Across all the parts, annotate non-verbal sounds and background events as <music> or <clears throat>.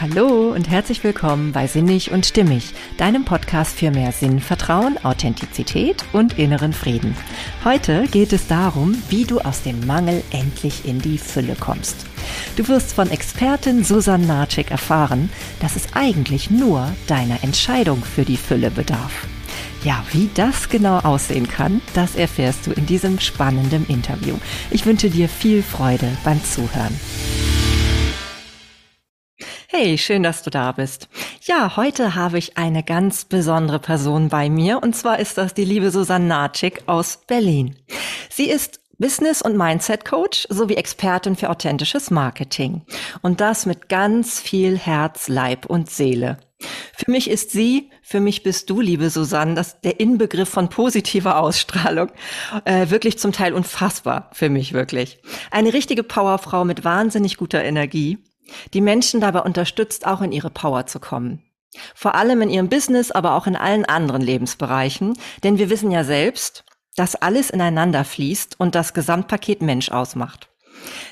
Hallo und herzlich willkommen bei Sinnig und Stimmig, deinem Podcast für mehr Sinn, Vertrauen, Authentizität und inneren Frieden. Heute geht es darum, wie du aus dem Mangel endlich in die Fülle kommst. Du wirst von Expertin Susan Narczyk erfahren, dass es eigentlich nur deiner Entscheidung für die Fülle bedarf. Ja, wie das genau aussehen kann, das erfährst du in diesem spannenden Interview. Ich wünsche dir viel Freude beim Zuhören. Hey, schön, dass du da bist. Ja, heute habe ich eine ganz besondere Person bei mir und zwar ist das die liebe Susanne Natschik aus Berlin. Sie ist Business- und Mindset-Coach sowie Expertin für authentisches Marketing. Und das mit ganz viel Herz, Leib und Seele. Für mich ist sie, für mich bist du, liebe Susanne, das der Inbegriff von positiver Ausstrahlung. Äh, wirklich zum Teil unfassbar für mich wirklich. Eine richtige Powerfrau mit wahnsinnig guter Energie die Menschen dabei unterstützt, auch in ihre Power zu kommen. Vor allem in ihrem Business, aber auch in allen anderen Lebensbereichen. Denn wir wissen ja selbst, dass alles ineinander fließt und das Gesamtpaket Mensch ausmacht.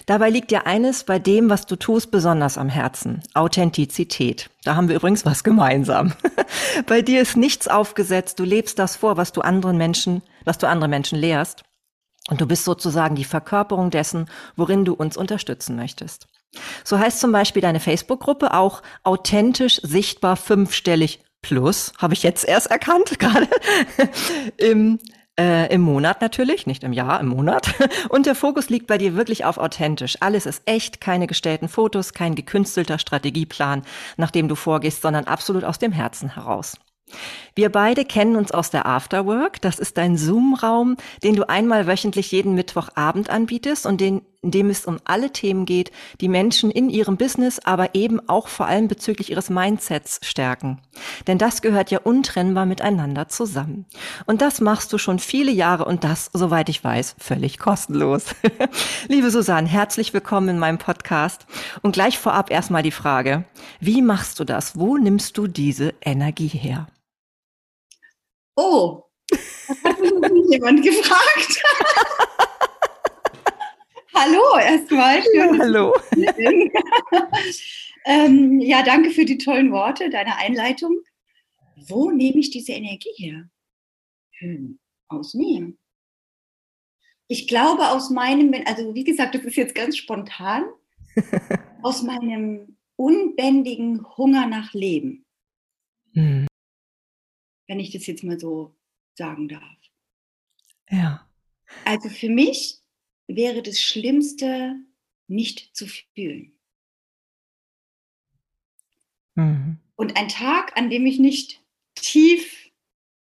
Dabei liegt ja eines bei dem, was du tust, besonders am Herzen. Authentizität. Da haben wir übrigens was gemeinsam. <laughs> bei dir ist nichts aufgesetzt. Du lebst das vor, was du anderen Menschen, was du andere Menschen lehrst. Und du bist sozusagen die Verkörperung dessen, worin du uns unterstützen möchtest. So heißt zum Beispiel deine Facebook-Gruppe auch authentisch sichtbar fünfstellig plus, habe ich jetzt erst erkannt, <laughs> gerade im, äh, im Monat natürlich, nicht im Jahr, im Monat. Und der Fokus liegt bei dir wirklich auf authentisch. Alles ist echt, keine gestellten Fotos, kein gekünstelter Strategieplan, nach dem du vorgehst, sondern absolut aus dem Herzen heraus. Wir beide kennen uns aus der Afterwork. Das ist ein Zoom-Raum, den du einmal wöchentlich jeden Mittwochabend anbietest und den, in dem es um alle Themen geht, die Menschen in ihrem Business, aber eben auch vor allem bezüglich ihres Mindsets stärken. Denn das gehört ja untrennbar miteinander zusammen. Und das machst du schon viele Jahre und das, soweit ich weiß, völlig kostenlos. <laughs> Liebe Susanne, herzlich willkommen in meinem Podcast. Und gleich vorab erstmal die Frage, wie machst du das? Wo nimmst du diese Energie her? Oh, das <laughs> hat mich jemand gefragt. <laughs> hallo erstmal. Ja, hallo. <laughs> ähm, ja, danke für die tollen Worte, deine Einleitung. Wo nehme ich diese Energie her? Hm, aus mir. Ich glaube aus meinem, also wie gesagt, das ist jetzt ganz spontan, <laughs> aus meinem unbändigen Hunger nach Leben. Hm wenn ich das jetzt mal so sagen darf. Ja. Also für mich wäre das Schlimmste, nicht zu fühlen. Mhm. Und ein Tag, an dem ich nicht tief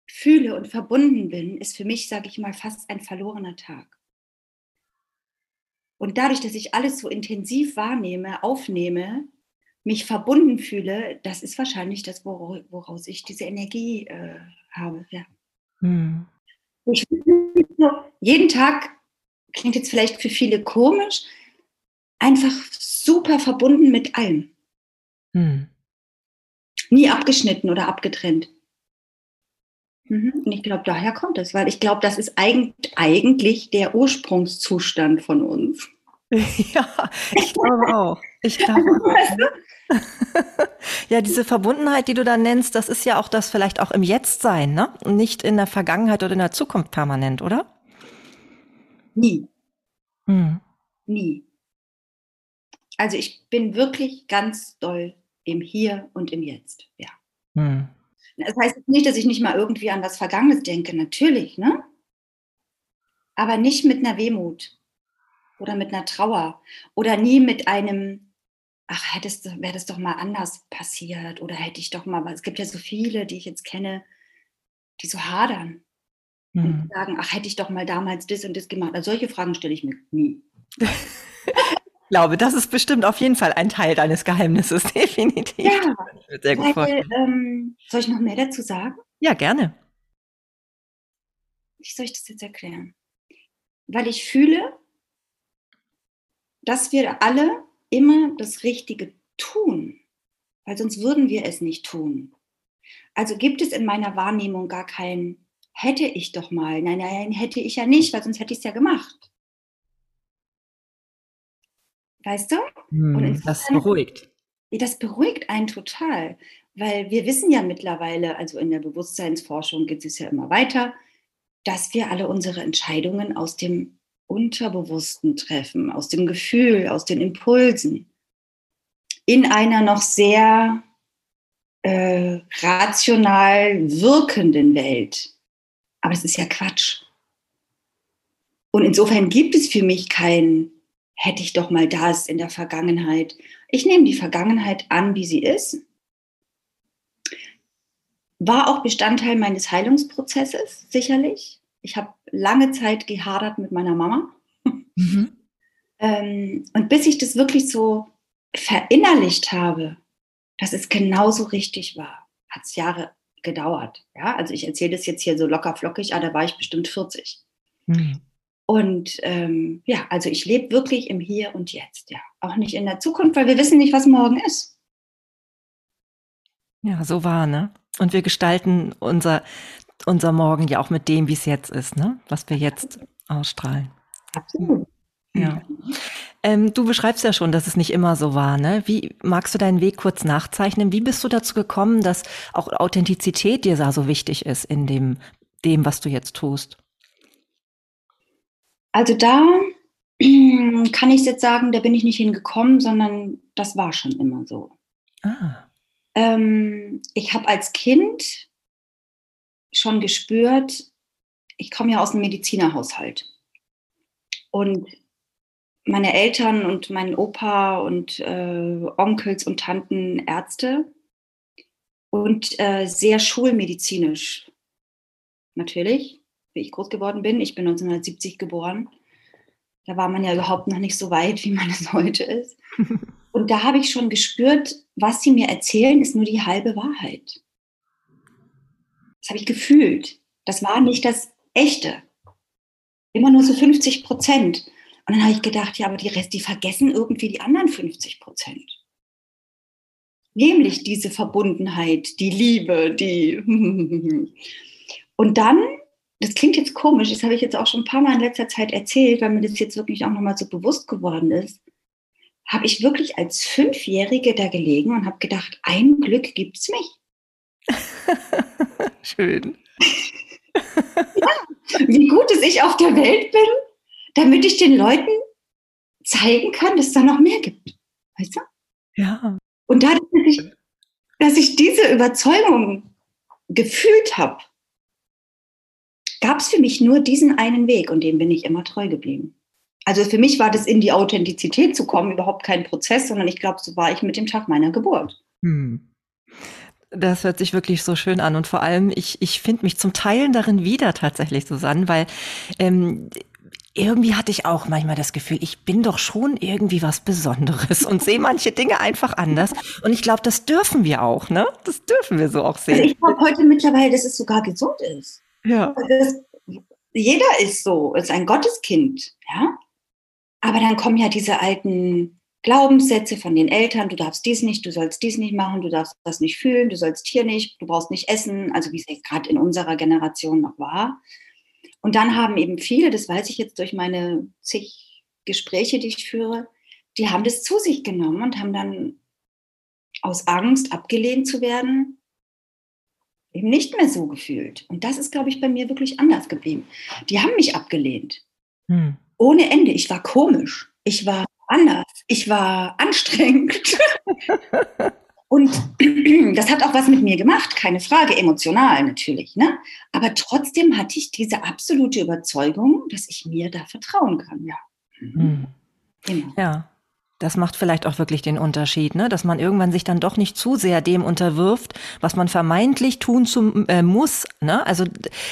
fühle und verbunden bin, ist für mich, sage ich mal, fast ein verlorener Tag. Und dadurch, dass ich alles so intensiv wahrnehme, aufnehme, mich verbunden fühle, das ist wahrscheinlich das, woraus ich diese Energie äh, habe. Ja. Hm. Ich jeden Tag klingt jetzt vielleicht für viele komisch, einfach super verbunden mit allem. Hm. Nie abgeschnitten oder abgetrennt. Mhm. Und ich glaube, daher kommt es, weil ich glaube, das ist eigentlich der Ursprungszustand von uns. <laughs> Ja, ich glaube auch. Ich glaube <laughs> auch. <laughs> ja, diese Verbundenheit, die du da nennst, das ist ja auch das vielleicht auch im Jetztsein, ne? Nicht in der Vergangenheit oder in der Zukunft permanent, oder? Nie. Hm. Nie. Also ich bin wirklich ganz doll im Hier und im Jetzt, ja. Hm. Das heißt nicht, dass ich nicht mal irgendwie an was Vergangenes denke, natürlich, ne? Aber nicht mit einer Wehmut oder mit einer Trauer oder nie mit einem, ach, hättest wäre das doch mal anders passiert oder hätte ich doch mal, es gibt ja so viele, die ich jetzt kenne, die so hadern mhm. und sagen, ach, hätte ich doch mal damals das und das gemacht. Also solche Fragen stelle ich mir nie. Ich glaube, das ist bestimmt auf jeden Fall ein Teil deines Geheimnisses, <laughs> definitiv. Ja, sehr gut weil, ähm, soll ich noch mehr dazu sagen? Ja, gerne. Wie soll ich das jetzt erklären? Weil ich fühle, dass wir alle immer das Richtige tun, weil sonst würden wir es nicht tun. Also gibt es in meiner Wahrnehmung gar kein hätte ich doch mal. Nein, nein, hätte ich ja nicht, weil sonst hätte ich es ja gemacht. Weißt du? Hm, das beruhigt. das beruhigt einen total, weil wir wissen ja mittlerweile, also in der Bewusstseinsforschung geht es ja immer weiter, dass wir alle unsere Entscheidungen aus dem Unterbewussten treffen, aus dem Gefühl, aus den Impulsen, in einer noch sehr äh, rational wirkenden Welt. Aber das ist ja Quatsch. Und insofern gibt es für mich kein, hätte ich doch mal das in der Vergangenheit. Ich nehme die Vergangenheit an, wie sie ist. War auch Bestandteil meines Heilungsprozesses, sicherlich. Ich habe lange Zeit gehadert mit meiner Mama. Mhm. <laughs> ähm, und bis ich das wirklich so verinnerlicht habe, dass es genauso richtig war, hat es Jahre gedauert. Ja, also ich erzähle das jetzt hier so locker flockig, aber da war ich bestimmt 40. Mhm. Und ähm, ja, also ich lebe wirklich im Hier und Jetzt, ja. Auch nicht in der Zukunft, weil wir wissen nicht, was morgen ist. Ja, so war, ne? Und wir gestalten unser, unser Morgen ja auch mit dem, wie es jetzt ist, ne? Was wir jetzt ausstrahlen. Absolut. Ja. Ähm, du beschreibst ja schon, dass es nicht immer so war. Ne? Wie magst du deinen Weg kurz nachzeichnen? Wie bist du dazu gekommen, dass auch Authentizität dir so wichtig ist in dem, dem, was du jetzt tust? Also da <clears throat> kann ich jetzt sagen, da bin ich nicht hingekommen, sondern das war schon immer so. Ah. Ähm, ich habe als Kind schon gespürt, ich komme ja aus einem Medizinerhaushalt. Und meine Eltern und mein Opa und äh, Onkels und Tanten Ärzte und äh, sehr schulmedizinisch natürlich, wie ich groß geworden bin. Ich bin 1970 geboren. Da war man ja überhaupt noch nicht so weit, wie man es heute ist. <laughs> Und da habe ich schon gespürt, was sie mir erzählen, ist nur die halbe Wahrheit. Das habe ich gefühlt. Das war nicht das Echte. Immer nur so 50 Prozent. Und dann habe ich gedacht, ja, aber die Rest, die vergessen irgendwie die anderen 50 Prozent. Nämlich diese Verbundenheit, die Liebe, die. <laughs> Und dann, das klingt jetzt komisch, das habe ich jetzt auch schon ein paar Mal in letzter Zeit erzählt, weil mir das jetzt wirklich auch nochmal so bewusst geworden ist, habe ich wirklich als Fünfjährige da gelegen und habe gedacht, ein Glück gibt es mich. <laughs> Schön. <laughs> ja, wie gut, dass ich auf der Welt bin damit ich den Leuten zeigen kann, dass es da noch mehr gibt. Weißt du? Ja. Und dadurch, dass ich, dass ich diese Überzeugung gefühlt habe, gab es für mich nur diesen einen Weg und dem bin ich immer treu geblieben. Also für mich war das in die Authentizität zu kommen überhaupt kein Prozess, sondern ich glaube, so war ich mit dem Tag meiner Geburt. Hm. Das hört sich wirklich so schön an und vor allem, ich, ich finde mich zum Teilen darin wieder tatsächlich, Susanne, weil ähm, irgendwie hatte ich auch manchmal das Gefühl, ich bin doch schon irgendwie was Besonderes und sehe manche Dinge einfach anders. Und ich glaube, das dürfen wir auch, ne? Das dürfen wir so auch sehen. Also ich glaube heute mittlerweile, dass es sogar gesund ist. Ja. Das, jeder ist so, ist ein Gotteskind, ja. Aber dann kommen ja diese alten Glaubenssätze von den Eltern, du darfst dies nicht, du sollst dies nicht machen, du darfst das nicht fühlen, du sollst hier nicht, du brauchst nicht essen, also wie es gerade in unserer Generation noch war. Und dann haben eben viele, das weiß ich jetzt durch meine zig Gespräche, die ich führe, die haben das zu sich genommen und haben dann aus Angst, abgelehnt zu werden, eben nicht mehr so gefühlt. Und das ist, glaube ich, bei mir wirklich anders geblieben. Die haben mich abgelehnt. Hm. Ohne Ende. Ich war komisch. Ich war anders. Ich war anstrengend. <laughs> Und <clears throat> das hat auch was mit mir gemacht, keine Frage, emotional natürlich. Ne? Aber trotzdem hatte ich diese absolute Überzeugung, dass ich mir da vertrauen kann. Ja. Mhm. Genau. Ja. Das macht vielleicht auch wirklich den Unterschied, ne? dass man irgendwann sich dann doch nicht zu sehr dem unterwirft, was man vermeintlich tun zu, äh, muss. Ne? Also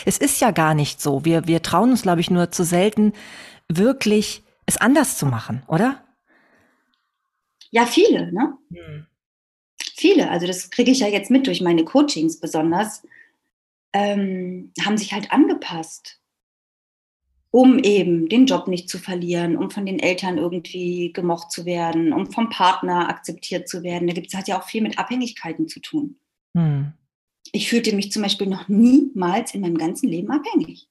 es ist ja gar nicht so. Wir, wir trauen uns, glaube ich, nur zu selten, wirklich es anders zu machen, oder? Ja, viele. Ne? Mhm viele, also das kriege ich ja jetzt mit durch meine Coachings besonders, ähm, haben sich halt angepasst, um eben den Job nicht zu verlieren, um von den Eltern irgendwie gemocht zu werden, um vom Partner akzeptiert zu werden. Da gibt es halt ja auch viel mit Abhängigkeiten zu tun. Hm. Ich fühlte mich zum Beispiel noch niemals in meinem ganzen Leben abhängig.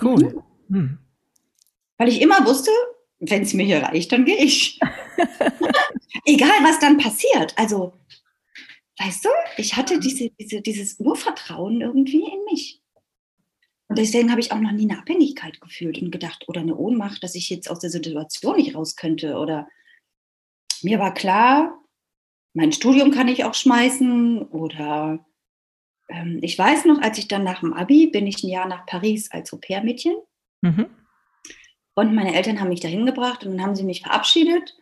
Cool. Mhm. Weil ich immer wusste, wenn es mir hier reicht, dann gehe ich. <laughs> Egal, was dann passiert. Also, weißt du, ich hatte diese, diese, dieses Urvertrauen irgendwie in mich. Und deswegen habe ich auch noch nie eine Abhängigkeit gefühlt und gedacht, oder eine Ohnmacht, dass ich jetzt aus der Situation nicht raus könnte. Oder mir war klar, mein Studium kann ich auch schmeißen. Oder ähm, ich weiß noch, als ich dann nach dem Abi bin ich ein Jahr nach Paris als Au-pair-Mädchen. Mhm. Und meine Eltern haben mich dahin gebracht und dann haben sie mich verabschiedet.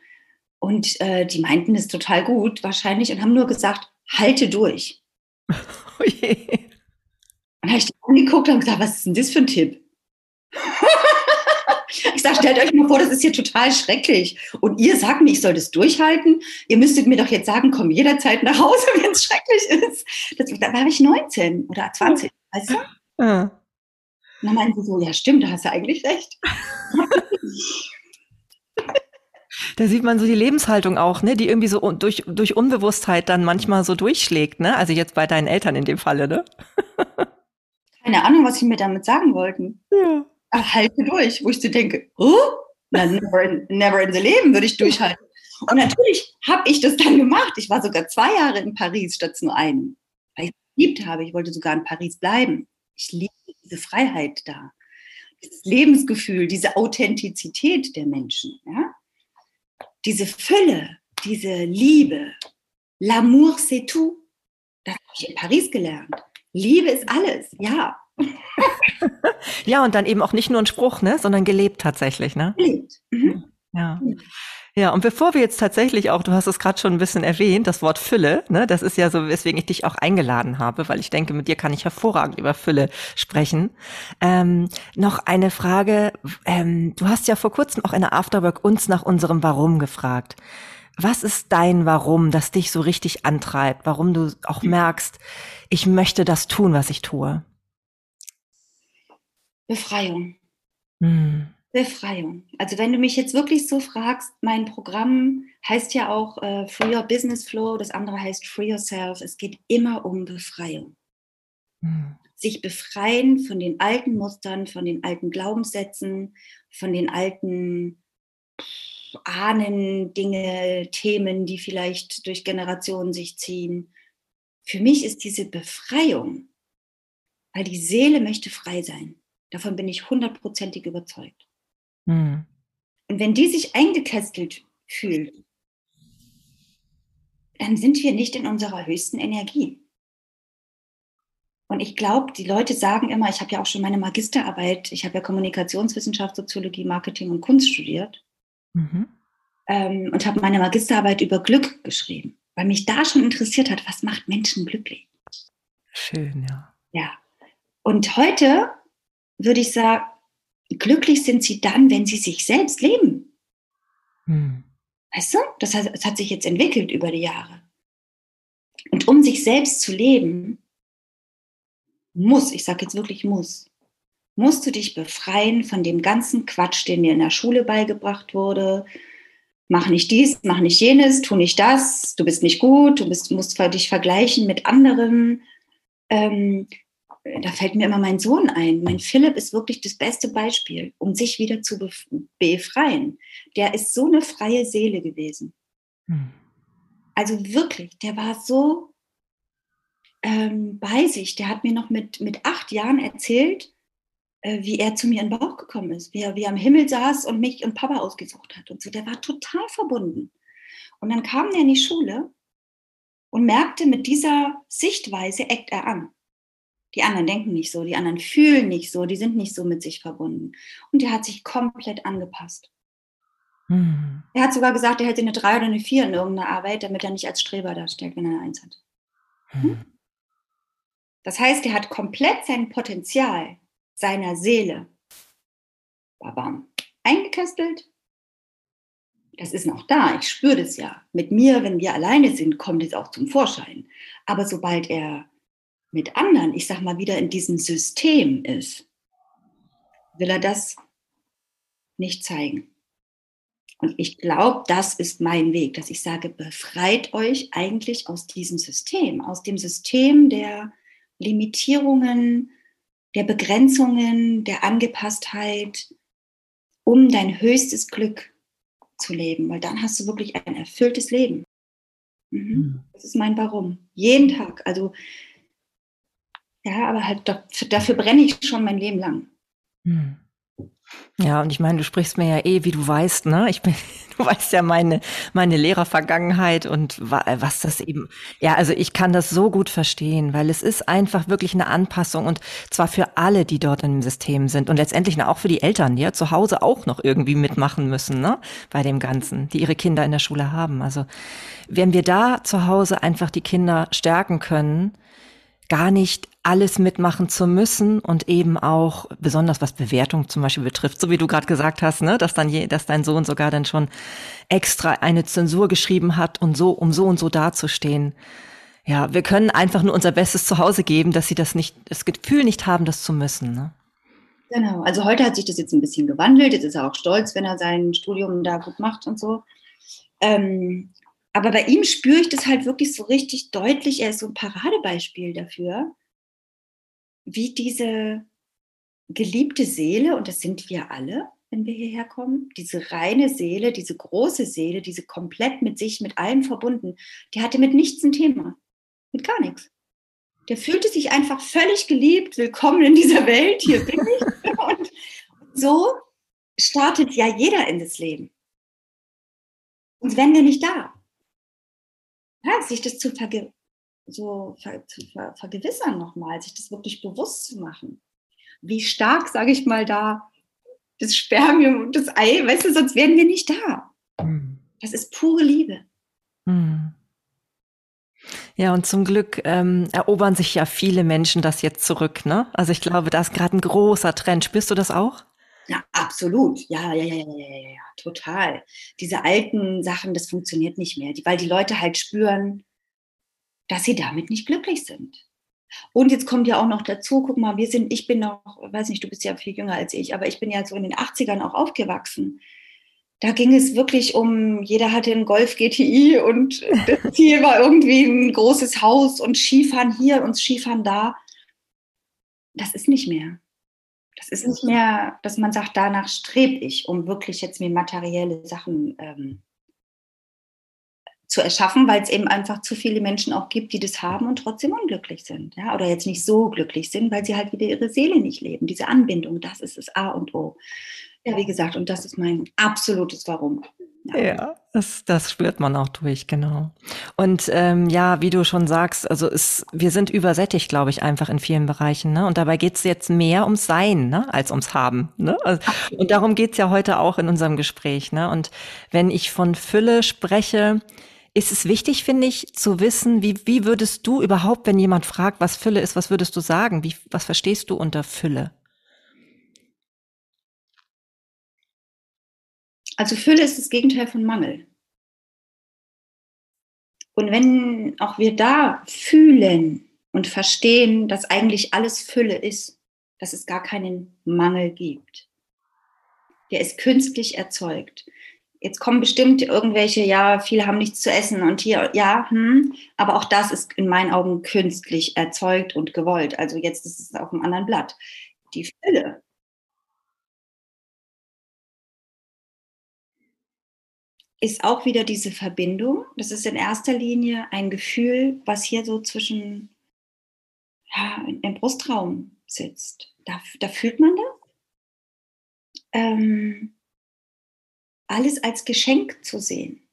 Und äh, die meinten es total gut wahrscheinlich und haben nur gesagt, halte durch. <laughs> Oh je. Und habe ich die angeguckt und gesagt, was ist denn das für ein Tipp? <laughs> ich sage, stellt euch mal vor, das ist hier total schrecklich. Und ihr sagt mir, ich soll das durchhalten. Ihr müsstet mir doch jetzt sagen, komm jederzeit nach Hause, <laughs> wenn es schrecklich ist. Das, da war ich 19 oder 20, weißt du? Ja. Und dann meinten sie so, ja stimmt, da hast du eigentlich recht. Da sieht man so die Lebenshaltung auch, ne, die irgendwie so durch, durch Unbewusstheit dann manchmal so durchschlägt, ne? Also jetzt bei deinen Eltern in dem Falle, ne? <laughs> Keine Ahnung, was sie mir damit sagen wollten. Ja. Ach, halte durch, wo ich so denke, oh, na, never, in, never in the Leben würde ich durchhalten. Und natürlich habe ich das dann gemacht. Ich war sogar zwei Jahre in Paris statt nur einen. Weil ich es geliebt habe. Ich wollte sogar in Paris bleiben. Ich liebe diese Freiheit da. Dieses Lebensgefühl, diese Authentizität der Menschen. Ja? Diese Fülle, diese Liebe, l'amour c'est tout, das habe ich in Paris gelernt. Liebe ist alles, ja. <laughs> ja, und dann eben auch nicht nur ein Spruch, ne, sondern gelebt tatsächlich, ne? Gelebt. Mhm. Ja. Ja, und bevor wir jetzt tatsächlich auch, du hast es gerade schon ein bisschen erwähnt, das Wort Fülle, ne, das ist ja so, weswegen ich dich auch eingeladen habe, weil ich denke, mit dir kann ich hervorragend über Fülle sprechen. Ähm, noch eine Frage, ähm, du hast ja vor kurzem auch in der Afterwork uns nach unserem Warum gefragt. Was ist dein Warum, das dich so richtig antreibt? Warum du auch merkst, ich möchte das tun, was ich tue? Befreiung. Hm. Befreiung. Also wenn du mich jetzt wirklich so fragst, mein Programm heißt ja auch äh, Free Your Business Flow, das andere heißt Free Yourself. Es geht immer um Befreiung. Mhm. Sich befreien von den alten Mustern, von den alten Glaubenssätzen, von den alten Ahnen, Dinge, Themen, die vielleicht durch Generationen sich ziehen. Für mich ist diese Befreiung, weil die Seele möchte frei sein. Davon bin ich hundertprozentig überzeugt. Mhm. Und wenn die sich eingekästelt fühlt, dann sind wir nicht in unserer höchsten Energie. Und ich glaube, die Leute sagen immer, ich habe ja auch schon meine Magisterarbeit, ich habe ja Kommunikationswissenschaft, Soziologie, Marketing und Kunst studiert mhm. ähm, und habe meine Magisterarbeit über Glück geschrieben, weil mich da schon interessiert hat, was macht Menschen glücklich. Schön, ja. Ja. Und heute würde ich sagen, glücklich sind sie dann, wenn sie sich selbst leben. Hm. Weißt du, das hat, das hat sich jetzt entwickelt über die Jahre. Und um sich selbst zu leben, muss, ich sage jetzt wirklich muss, musst du dich befreien von dem ganzen Quatsch, den mir in der Schule beigebracht wurde. Mach nicht dies, mach nicht jenes, tu nicht das, du bist nicht gut, du bist, musst dich vergleichen mit anderen. Ähm, da fällt mir immer mein Sohn ein. Mein Philipp ist wirklich das beste Beispiel, um sich wieder zu befreien. Der ist so eine freie Seele gewesen. Hm. Also wirklich, der war so ähm, bei sich. Der hat mir noch mit, mit acht Jahren erzählt, äh, wie er zu mir in den Bauch gekommen ist, wie er, wie er am Himmel saß und mich und Papa ausgesucht hat und so. Der war total verbunden. Und dann kam er in die Schule und merkte, mit dieser Sichtweise eckt er an. Die anderen denken nicht so, die anderen fühlen nicht so, die sind nicht so mit sich verbunden. Und der hat sich komplett angepasst. Hm. Er hat sogar gesagt, er hätte eine 3 oder eine 4 in irgendeiner Arbeit, damit er nicht als Streber darstellt, wenn er eine 1 hat. Hm. hm? Das heißt, er hat komplett sein Potenzial seiner Seele babam, eingekästelt. Das ist noch da, ich spüre das ja. Mit mir, wenn wir alleine sind, kommt es auch zum Vorschein. Aber sobald er mit anderen, ich sag mal, wieder in diesem System ist, will er das nicht zeigen. Und ich glaube, das ist mein Weg, dass ich sage, befreit euch eigentlich aus diesem System, aus dem System der Limitierungen, der Begrenzungen, der Angepasstheit, um dein höchstes Glück zu leben, weil dann hast du wirklich ein erfülltes Leben. Mhm. mhm. Das ist mein Warum. Jeden Tag. Also, ja, aber halt dafür, brenne ich schon mein Leben lang. Mhm. Ja, und ich meine, du sprichst mir ja eh, wie du weißt, ne? Ich bin, <laughs> du weißt ja meine, meine Lehrervergangenheit und was das eben, ja, also ich kann das so gut verstehen, weil es ist einfach wirklich eine Anpassung und zwar für alle, die dort im System sind und letztendlich auch für die Eltern, die ja zu Hause auch noch irgendwie mitmachen müssen, ne? Bei dem Ganzen, die ihre Kinder in der Schule haben. Also, wenn wir da zu Hause einfach die Kinder stärken können, gar nicht alles mitmachen zu müssen und eben auch besonders was Bewertung zum Beispiel betrifft, so wie du gerade gesagt hast, ne, dass dann je, dass dein Sohn sogar dann schon extra eine Zensur geschrieben hat und so um so und so dazustehen. Ja, wir können einfach nur unser Bestes zu Hause geben, dass sie das nicht, das Gefühl nicht haben, das zu müssen. Ne? Genau. Also heute hat sich das jetzt ein bisschen gewandelt. Jetzt ist er auch stolz, wenn er sein Studium da gut macht und so. Ähm, aber bei ihm spüre ich das halt wirklich so richtig deutlich. Er ist so ein Paradebeispiel dafür, wie diese geliebte Seele, und das sind wir alle, wenn wir hierher kommen, diese reine Seele, diese große Seele, diese komplett mit sich, mit allem verbunden, die hatte mit nichts ein Thema. Mit gar nichts. Der fühlte sich einfach völlig geliebt, willkommen in dieser Welt, hier bin ich. <laughs> Und so startet ja jeder in das Leben. Und wenn wir nicht da ja, sich das zu, verge so ver zu ver vergewissern nochmal, sich das wirklich bewusst zu machen. Wie stark, sage ich mal, da das Spermium und das Ei, weißt du, sonst wären wir nicht da. Mhm. Das ist pure Liebe. Mhm. Ja, und zum Glück ähm, erobern sich ja viele Menschen das jetzt zurück, ne? Also ich glaube, da ist gerade ein großer Trend. Spürst du das auch? Ja, absolut. Ja, ja, ja, ja, ja, ja, total. Diese alten Sachen, das funktioniert nicht mehr, weil die Leute halt spüren, dass sie damit nicht glücklich sind. Und jetzt kommt ja auch noch dazu, guck mal, wir sind, ich bin noch, weiß nicht, du bist ja viel jünger als ich, aber ich bin ja so in den 80ern auch aufgewachsen. Da ging es wirklich um, jeder hatte einen Golf GTI und das <laughs> Ziel war irgendwie ein großes Haus und Skifahren hier und Skifahren da. Das ist nicht mehr. Das ist nicht mehr, dass man sagt, danach strebe ich, um wirklich jetzt mir materielle Sachen ähm, zu erschaffen, weil es eben einfach zu viele Menschen auch gibt, die das haben und trotzdem unglücklich sind. Ja? Oder jetzt nicht so glücklich sind, weil sie halt wieder ihre Seele nicht leben. Diese Anbindung, das ist das A und O. Ja, wie gesagt, und das ist mein absolutes Warum. Ja, das, das spürt man auch durch, genau. Und ähm, ja, wie du schon sagst, also es, wir sind übersättigt, glaube ich, einfach in vielen Bereichen. Ne? Und dabei geht es jetzt mehr ums Sein ne? als ums Haben. Ne? Also, und darum geht es ja heute auch in unserem Gespräch. Ne? Und wenn ich von Fülle spreche, ist es wichtig, finde ich, zu wissen, wie, wie würdest du überhaupt, wenn jemand fragt, was Fülle ist, was würdest du sagen? Wie, was verstehst du unter Fülle? Also Fülle ist das Gegenteil von Mangel. Und wenn auch wir da fühlen und verstehen, dass eigentlich alles Fülle ist, dass es gar keinen Mangel gibt, der ist künstlich erzeugt. Jetzt kommen bestimmt irgendwelche, ja, viele haben nichts zu essen und hier, ja, hm, aber auch das ist in meinen Augen künstlich erzeugt und gewollt. Also jetzt ist es auf einem anderen Blatt. Die Fülle ist auch wieder diese Verbindung. Das ist in erster Linie ein Gefühl, was hier so zwischen ja, im Brustraum sitzt. Da, da fühlt man das. Ähm, alles als Geschenk zu sehen.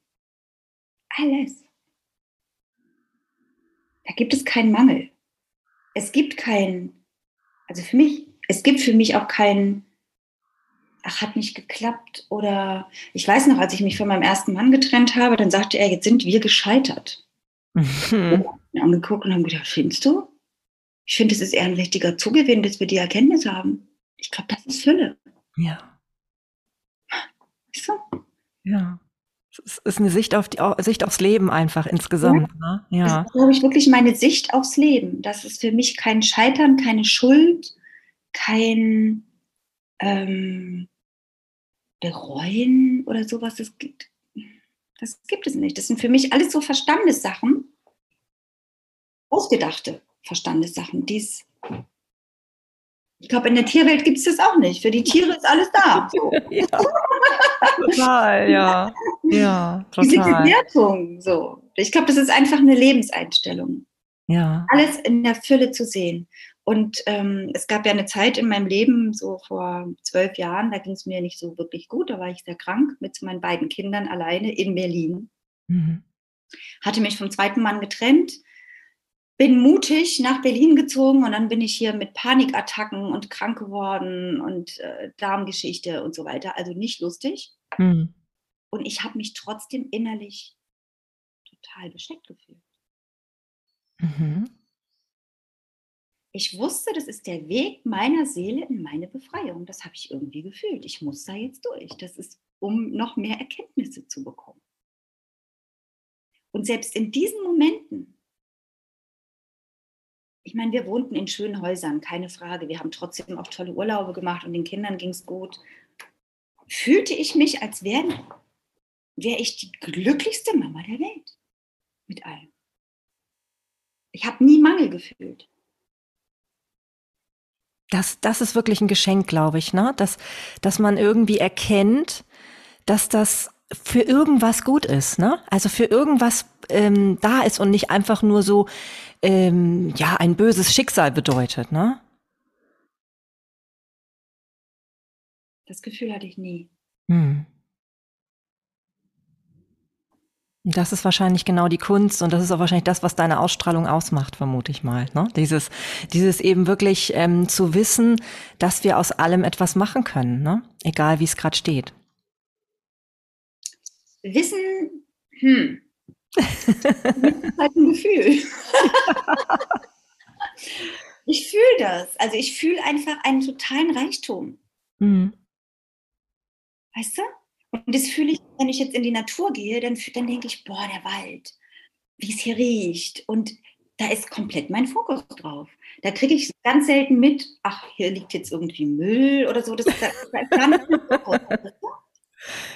Alles. Da gibt es keinen Mangel. Es gibt keinen, also für mich, es gibt für mich auch keinen ach, hat nicht geklappt. Oder ich weiß noch, als ich mich von meinem ersten Mann getrennt habe, dann sagte er, jetzt sind wir gescheitert. Mhm. Und angeguckt und haben gedacht, findest du? Ich finde, es ist eher ein richtiger Zugewinn, dass wir die Erkenntnis haben. Ich glaube, das ist Fülle. Ja. Weißt du? Ja. Es ist eine Sicht auf die Sicht aufs Leben einfach insgesamt. Ja. Ne? ja. Das ist, glaube ich, wirklich meine Sicht aufs Leben. Das ist für mich kein Scheitern, keine Schuld, kein ähm, bereuen oder sowas, das gibt, das gibt es nicht. Das sind für mich alles so Verstandessachen, ausgedachte Verstandessachen, die es Ich glaube, in der Tierwelt gibt es das auch nicht. Für die Tiere ist alles da. So. <laughs> ja. Total, ja. <laughs> Ja, total. Diese Bewertung, so. Ich glaube, das ist einfach eine Lebenseinstellung. Ja. Alles in der Fülle zu sehen. Und ähm, es gab ja eine Zeit in meinem Leben, so vor zwölf Jahren, da ging es mir nicht so wirklich gut. Da war ich sehr krank mit meinen beiden Kindern alleine in Berlin. Mhm. Hatte mich vom zweiten Mann getrennt, bin mutig nach Berlin gezogen und dann bin ich hier mit Panikattacken und krank geworden und äh, Darmgeschichte und so weiter. Also nicht lustig. Mhm. Und ich habe mich trotzdem innerlich total besteckt gefühlt. Mhm. Ich wusste, das ist der Weg meiner Seele in meine Befreiung. Das habe ich irgendwie gefühlt. Ich muss da jetzt durch. Das ist, um noch mehr Erkenntnisse zu bekommen. Und selbst in diesen Momenten, ich meine, wir wohnten in schönen Häusern, keine Frage. Wir haben trotzdem auch tolle Urlaube gemacht und den Kindern ging es gut. Fühlte ich mich, als wäre wär ich die glücklichste Mama der Welt. Mit allem. Ich habe nie Mangel gefühlt. Das, das ist wirklich ein Geschenk, glaube ich, ne? Dass, dass man irgendwie erkennt, dass das für irgendwas gut ist, ne? Also für irgendwas ähm, da ist und nicht einfach nur so ähm, ja ein böses Schicksal bedeutet, ne? Das Gefühl hatte ich nie. Hm. Das ist wahrscheinlich genau die Kunst und das ist auch wahrscheinlich das, was deine Ausstrahlung ausmacht, vermute ich mal. Ne? Dieses, dieses eben wirklich ähm, zu wissen, dass wir aus allem etwas machen können, ne? egal wie es gerade steht. Wissen, hm. das ist halt ein Gefühl. <laughs> ich fühle das. Also ich fühle einfach einen totalen Reichtum. Mhm. Weißt du? Und das fühle ich, wenn ich jetzt in die Natur gehe, dann, dann denke ich, boah, der Wald, wie es hier riecht. Und da ist komplett mein Fokus drauf. Da kriege ich ganz selten mit, ach, hier liegt jetzt irgendwie Müll oder so. Das, das, das nicht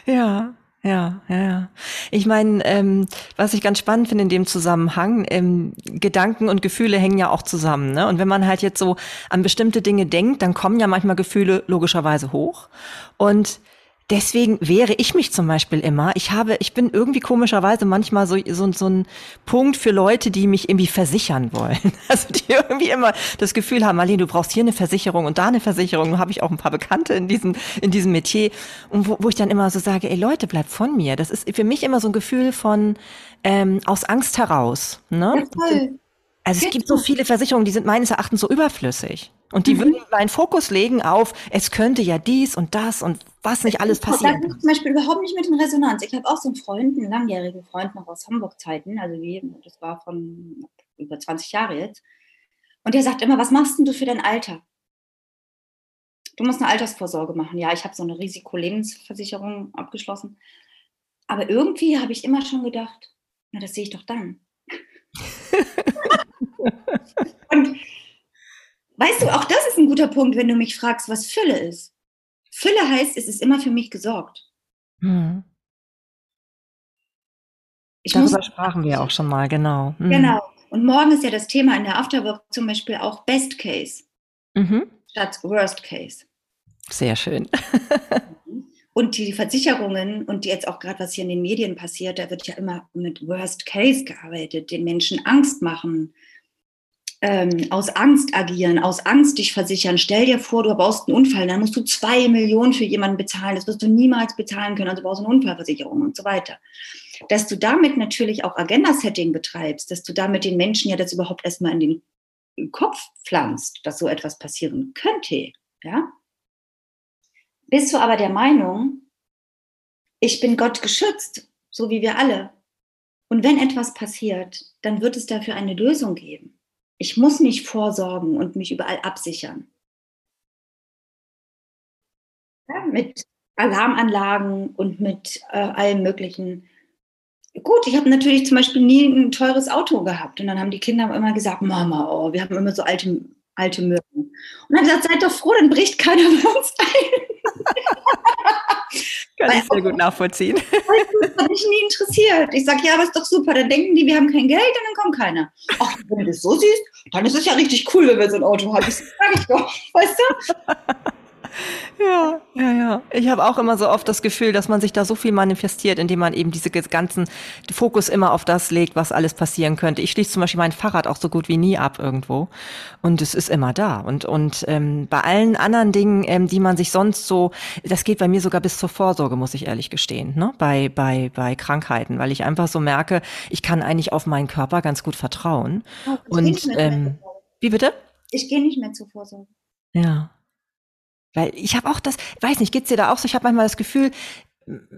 ja, ja, ja, ja. Ich meine, ähm, was ich ganz spannend finde in dem Zusammenhang, ähm, Gedanken und Gefühle hängen ja auch zusammen. Ne? Und wenn man halt jetzt so an bestimmte Dinge denkt, dann kommen ja manchmal Gefühle logischerweise hoch. Und deswegen wehre ich mich zum Beispiel immer. Ich habe, ich bin irgendwie komischerweise manchmal so, so, so ein Punkt für Leute, die mich irgendwie versichern wollen. <laughs> Also die irgendwie immer das Gefühl haben, Marlene, du brauchst hier eine Versicherung und da eine Versicherung. Habe ich auch ein paar Bekannte in diesem, in diesem Metier. Und wo, wo ich dann immer so sage, ey Leute, bleibt von mir. Das ist für mich immer so ein Gefühl von ähm, aus Angst heraus. Ne? Ja. Also es gibt so viele Versicherungen, die sind meines Erachtens so überflüssig. Und die mhm. würden meinen Fokus legen auf, es könnte ja dies und das und was nicht alles passieren. Das ist zum Beispiel überhaupt nicht mit in Resonanz. Ich habe auch so einen Freund, einen langjährigen Freund noch aus Hamburg-Zeiten, also wie, das war von über 20 Jahre jetzt. Und der sagt immer, was machst denn du für dein Alter? Du musst eine Altersvorsorge machen. Ja, ich habe so eine Risikolebensversicherung abgeschlossen. Aber irgendwie habe ich immer schon gedacht, na, das sehe ich doch dann. <laughs> und weißt du, auch das ist ein guter Punkt, wenn du mich fragst, was Fülle ist. Fülle heißt, es ist immer für mich gesorgt. Mhm. Darüber muss, sprachen wir auch schon mal, genau. Mhm. Genau. Und morgen ist ja das Thema in der Afterwork zum Beispiel auch Best Case mhm. statt Worst Case. Sehr schön. <laughs> und die Versicherungen und jetzt auch gerade, was hier in den Medien passiert, da wird ja immer mit Worst Case gearbeitet, den Menschen Angst machen, ähm, aus Angst agieren, aus Angst dich versichern. Stell dir vor, du baust einen Unfall, dann musst du zwei Millionen für jemanden bezahlen. Das wirst du niemals bezahlen können, also baust du eine Unfallversicherung und so weiter. Dass du damit natürlich auch Agenda-Setting betreibst, dass du damit den Menschen ja das überhaupt erstmal in den Kopf pflanzt, dass so etwas passieren könnte, ja? Bist du aber der Meinung, ich bin Gott geschützt, so wie wir alle. Und wenn etwas passiert, dann wird es dafür eine Lösung geben. Ich muss mich vorsorgen und mich überall absichern. Ja, mit Alarmanlagen und mit äh, allem Möglichen. Gut, ich habe natürlich zum Beispiel nie ein teures Auto gehabt. Und dann haben die Kinder immer gesagt, Mama, oh, wir haben immer so alte, alte Möwen. Und dann gesagt, seid doch froh, dann bricht keiner bei uns ein. <laughs> Kann ich sehr gut nachvollziehen. Das hat mich nie interessiert. Ich sage, ja, aber ist doch super. Dann denken die, wir haben kein Geld und dann kommt keiner. Ach, wenn du das so siehst, dann ist es ja richtig cool, wenn wir so ein Auto haben. Das sage ich doch, weißt du? <laughs> Ja, ja, ja. Ich habe auch immer so oft das Gefühl, dass man sich da so viel manifestiert, indem man eben diese ganzen Fokus immer auf das legt, was alles passieren könnte. Ich schließe zum Beispiel mein Fahrrad auch so gut wie nie ab irgendwo. Und es ist immer da. Und, und ähm, bei allen anderen Dingen, ähm, die man sich sonst so, das geht bei mir sogar bis zur Vorsorge, muss ich ehrlich gestehen, ne? bei, bei, bei Krankheiten, weil ich einfach so merke, ich kann eigentlich auf meinen Körper ganz gut vertrauen. Oh, und ähm, wie bitte? Ich gehe nicht mehr zur Vorsorge. Ja. Weil ich habe auch das, weiß nicht, geht's dir da auch so? Ich habe manchmal das Gefühl,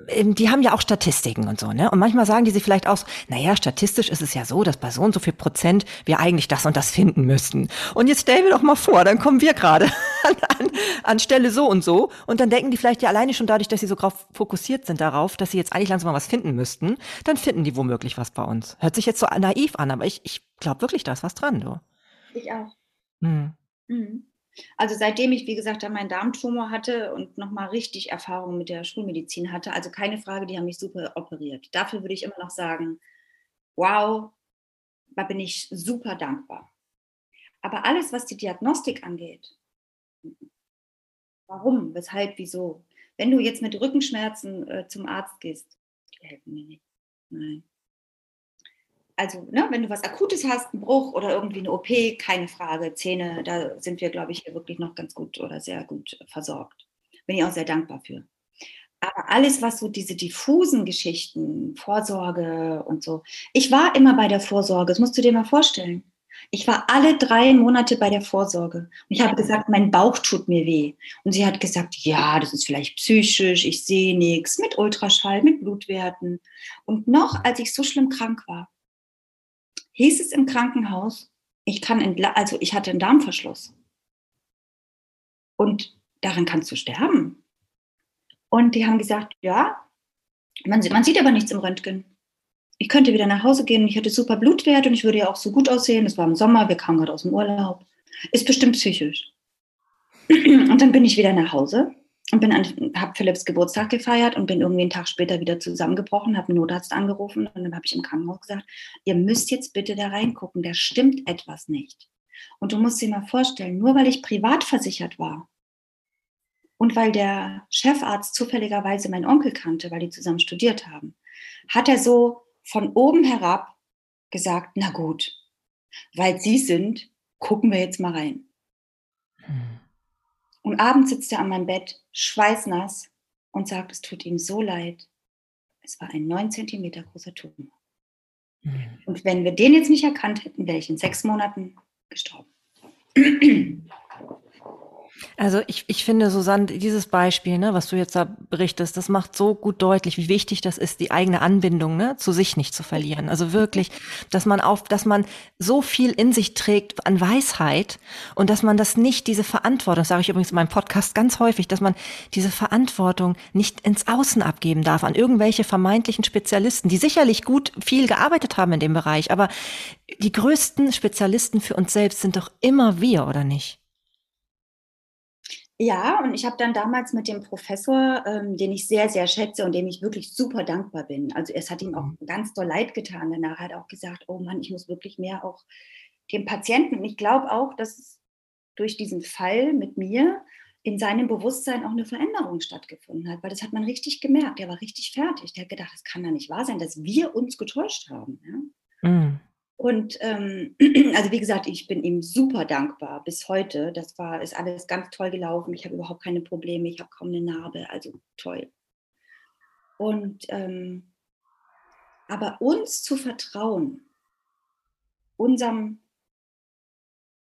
ähm, die haben ja auch Statistiken und so, ne? Und manchmal sagen die sich vielleicht auch, so, naja, statistisch ist es ja so, dass bei so und so viel Prozent wir eigentlich das und das finden müssten. Und jetzt stellen wir doch mal vor, dann kommen wir gerade <laughs> an, an, an Stelle so und so. Und dann denken die vielleicht ja alleine schon dadurch, dass sie so drauf fokussiert sind darauf, dass sie jetzt eigentlich langsam mal was finden müssten, dann finden die womöglich was bei uns. Hört sich jetzt so naiv an, aber ich, ich glaube wirklich, da ist was dran, du. Ich auch. Hm. Mhm. Also seitdem ich, wie gesagt, meinen Darmtumor hatte und nochmal richtig Erfahrung mit der Schulmedizin hatte, also keine Frage, die haben mich super operiert. Dafür würde ich immer noch sagen, wow, da bin ich super dankbar. Aber alles, was die Diagnostik angeht, warum, weshalb, wieso, wenn du jetzt mit Rückenschmerzen äh, zum Arzt gehst, die helfen mir nicht. Nein also ne, wenn du was Akutes hast, einen Bruch oder irgendwie eine OP, keine Frage. Zähne, da sind wir, glaube ich, wirklich noch ganz gut oder sehr gut versorgt. Bin ich auch sehr dankbar für. Aber alles, was so diese diffusen Geschichten, Vorsorge und so. Ich war immer bei der Vorsorge, das musst du dir mal vorstellen. Ich war alle drei Monate bei der Vorsorge. Und ich habe gesagt, mein Bauch tut mir weh. Und sie hat gesagt, ja, das ist vielleicht psychisch, ich sehe nichts, mit Ultraschall, mit Blutwerten. Und noch, als ich so schlimm krank war, hieß es im Krankenhaus, ich kann, also ich hatte einen Darmverschluss. Und daran kannst du sterben. Und die haben gesagt, ja, man, man sieht aber nichts im Röntgen. Ich könnte wieder nach Hause gehen, ich hatte super Blutwert und ich würde ja auch so gut aussehen. Es war im Sommer, wir kamen gerade aus dem Urlaub. Ist bestimmt psychisch. <clears throat> Und dann bin ich wieder nach Hause und bin habe Philipps Geburtstag gefeiert und bin irgendwie einen Tag später wieder zusammengebrochen, habe einen Notarzt angerufen und dann habe ich im Krankenhaus gesagt, ihr müsst jetzt bitte da reingucken, da stimmt etwas nicht. Und du musst dir mal vorstellen, nur weil ich privat versichert war und weil der Chefarzt zufälligerweise meinen Onkel kannte, weil die zusammen studiert haben, hat er so von oben herab gesagt, na gut, weil Sie sind, gucken wir jetzt mal rein. Und abends sitzt er an meinem Bett, schweißnass, und sagt, es tut ihm so leid. Es war ein 9 Zentimeter großer Tumor. Mhm. Und wenn wir den jetzt nicht erkannt hätten, wäre ich in sechs Monaten gestorben. Also ich, ich finde, Susanne, dieses Beispiel, ne, was du jetzt da berichtest, das macht so gut deutlich, wie wichtig das ist, die eigene Anbindung ne, zu sich nicht zu verlieren. Also wirklich, dass man auf, dass man so viel in sich trägt an Weisheit und dass man das nicht, diese Verantwortung, das sage ich übrigens in meinem Podcast ganz häufig, dass man diese Verantwortung nicht ins Außen abgeben darf an irgendwelche vermeintlichen Spezialisten, die sicherlich gut viel gearbeitet haben in dem Bereich, aber die größten Spezialisten für uns selbst sind doch immer wir, oder nicht? Ja, und ich habe dann damals mit dem Professor, ähm, den ich sehr, sehr schätze und dem ich wirklich super dankbar bin. Also es hat ihm auch mhm. ganz doll leid getan. Danach hat er auch gesagt, oh Mann, ich muss wirklich mehr auch dem Patienten. Und ich glaube auch, dass durch diesen Fall mit mir in seinem Bewusstsein auch eine Veränderung stattgefunden hat, weil das hat man richtig gemerkt. Er war richtig fertig. Der hat gedacht, das kann doch nicht wahr sein, dass wir uns getäuscht haben. Ja? Mhm. Und ähm, <clears throat> also wie gesagt, ich bin ihm super dankbar bis heute. Das war, ist alles ganz toll gelaufen. Ich habe überhaupt keine Probleme, ich habe kaum eine Narbe, also toll. Und ähm, aber uns zu vertrauen, unserem,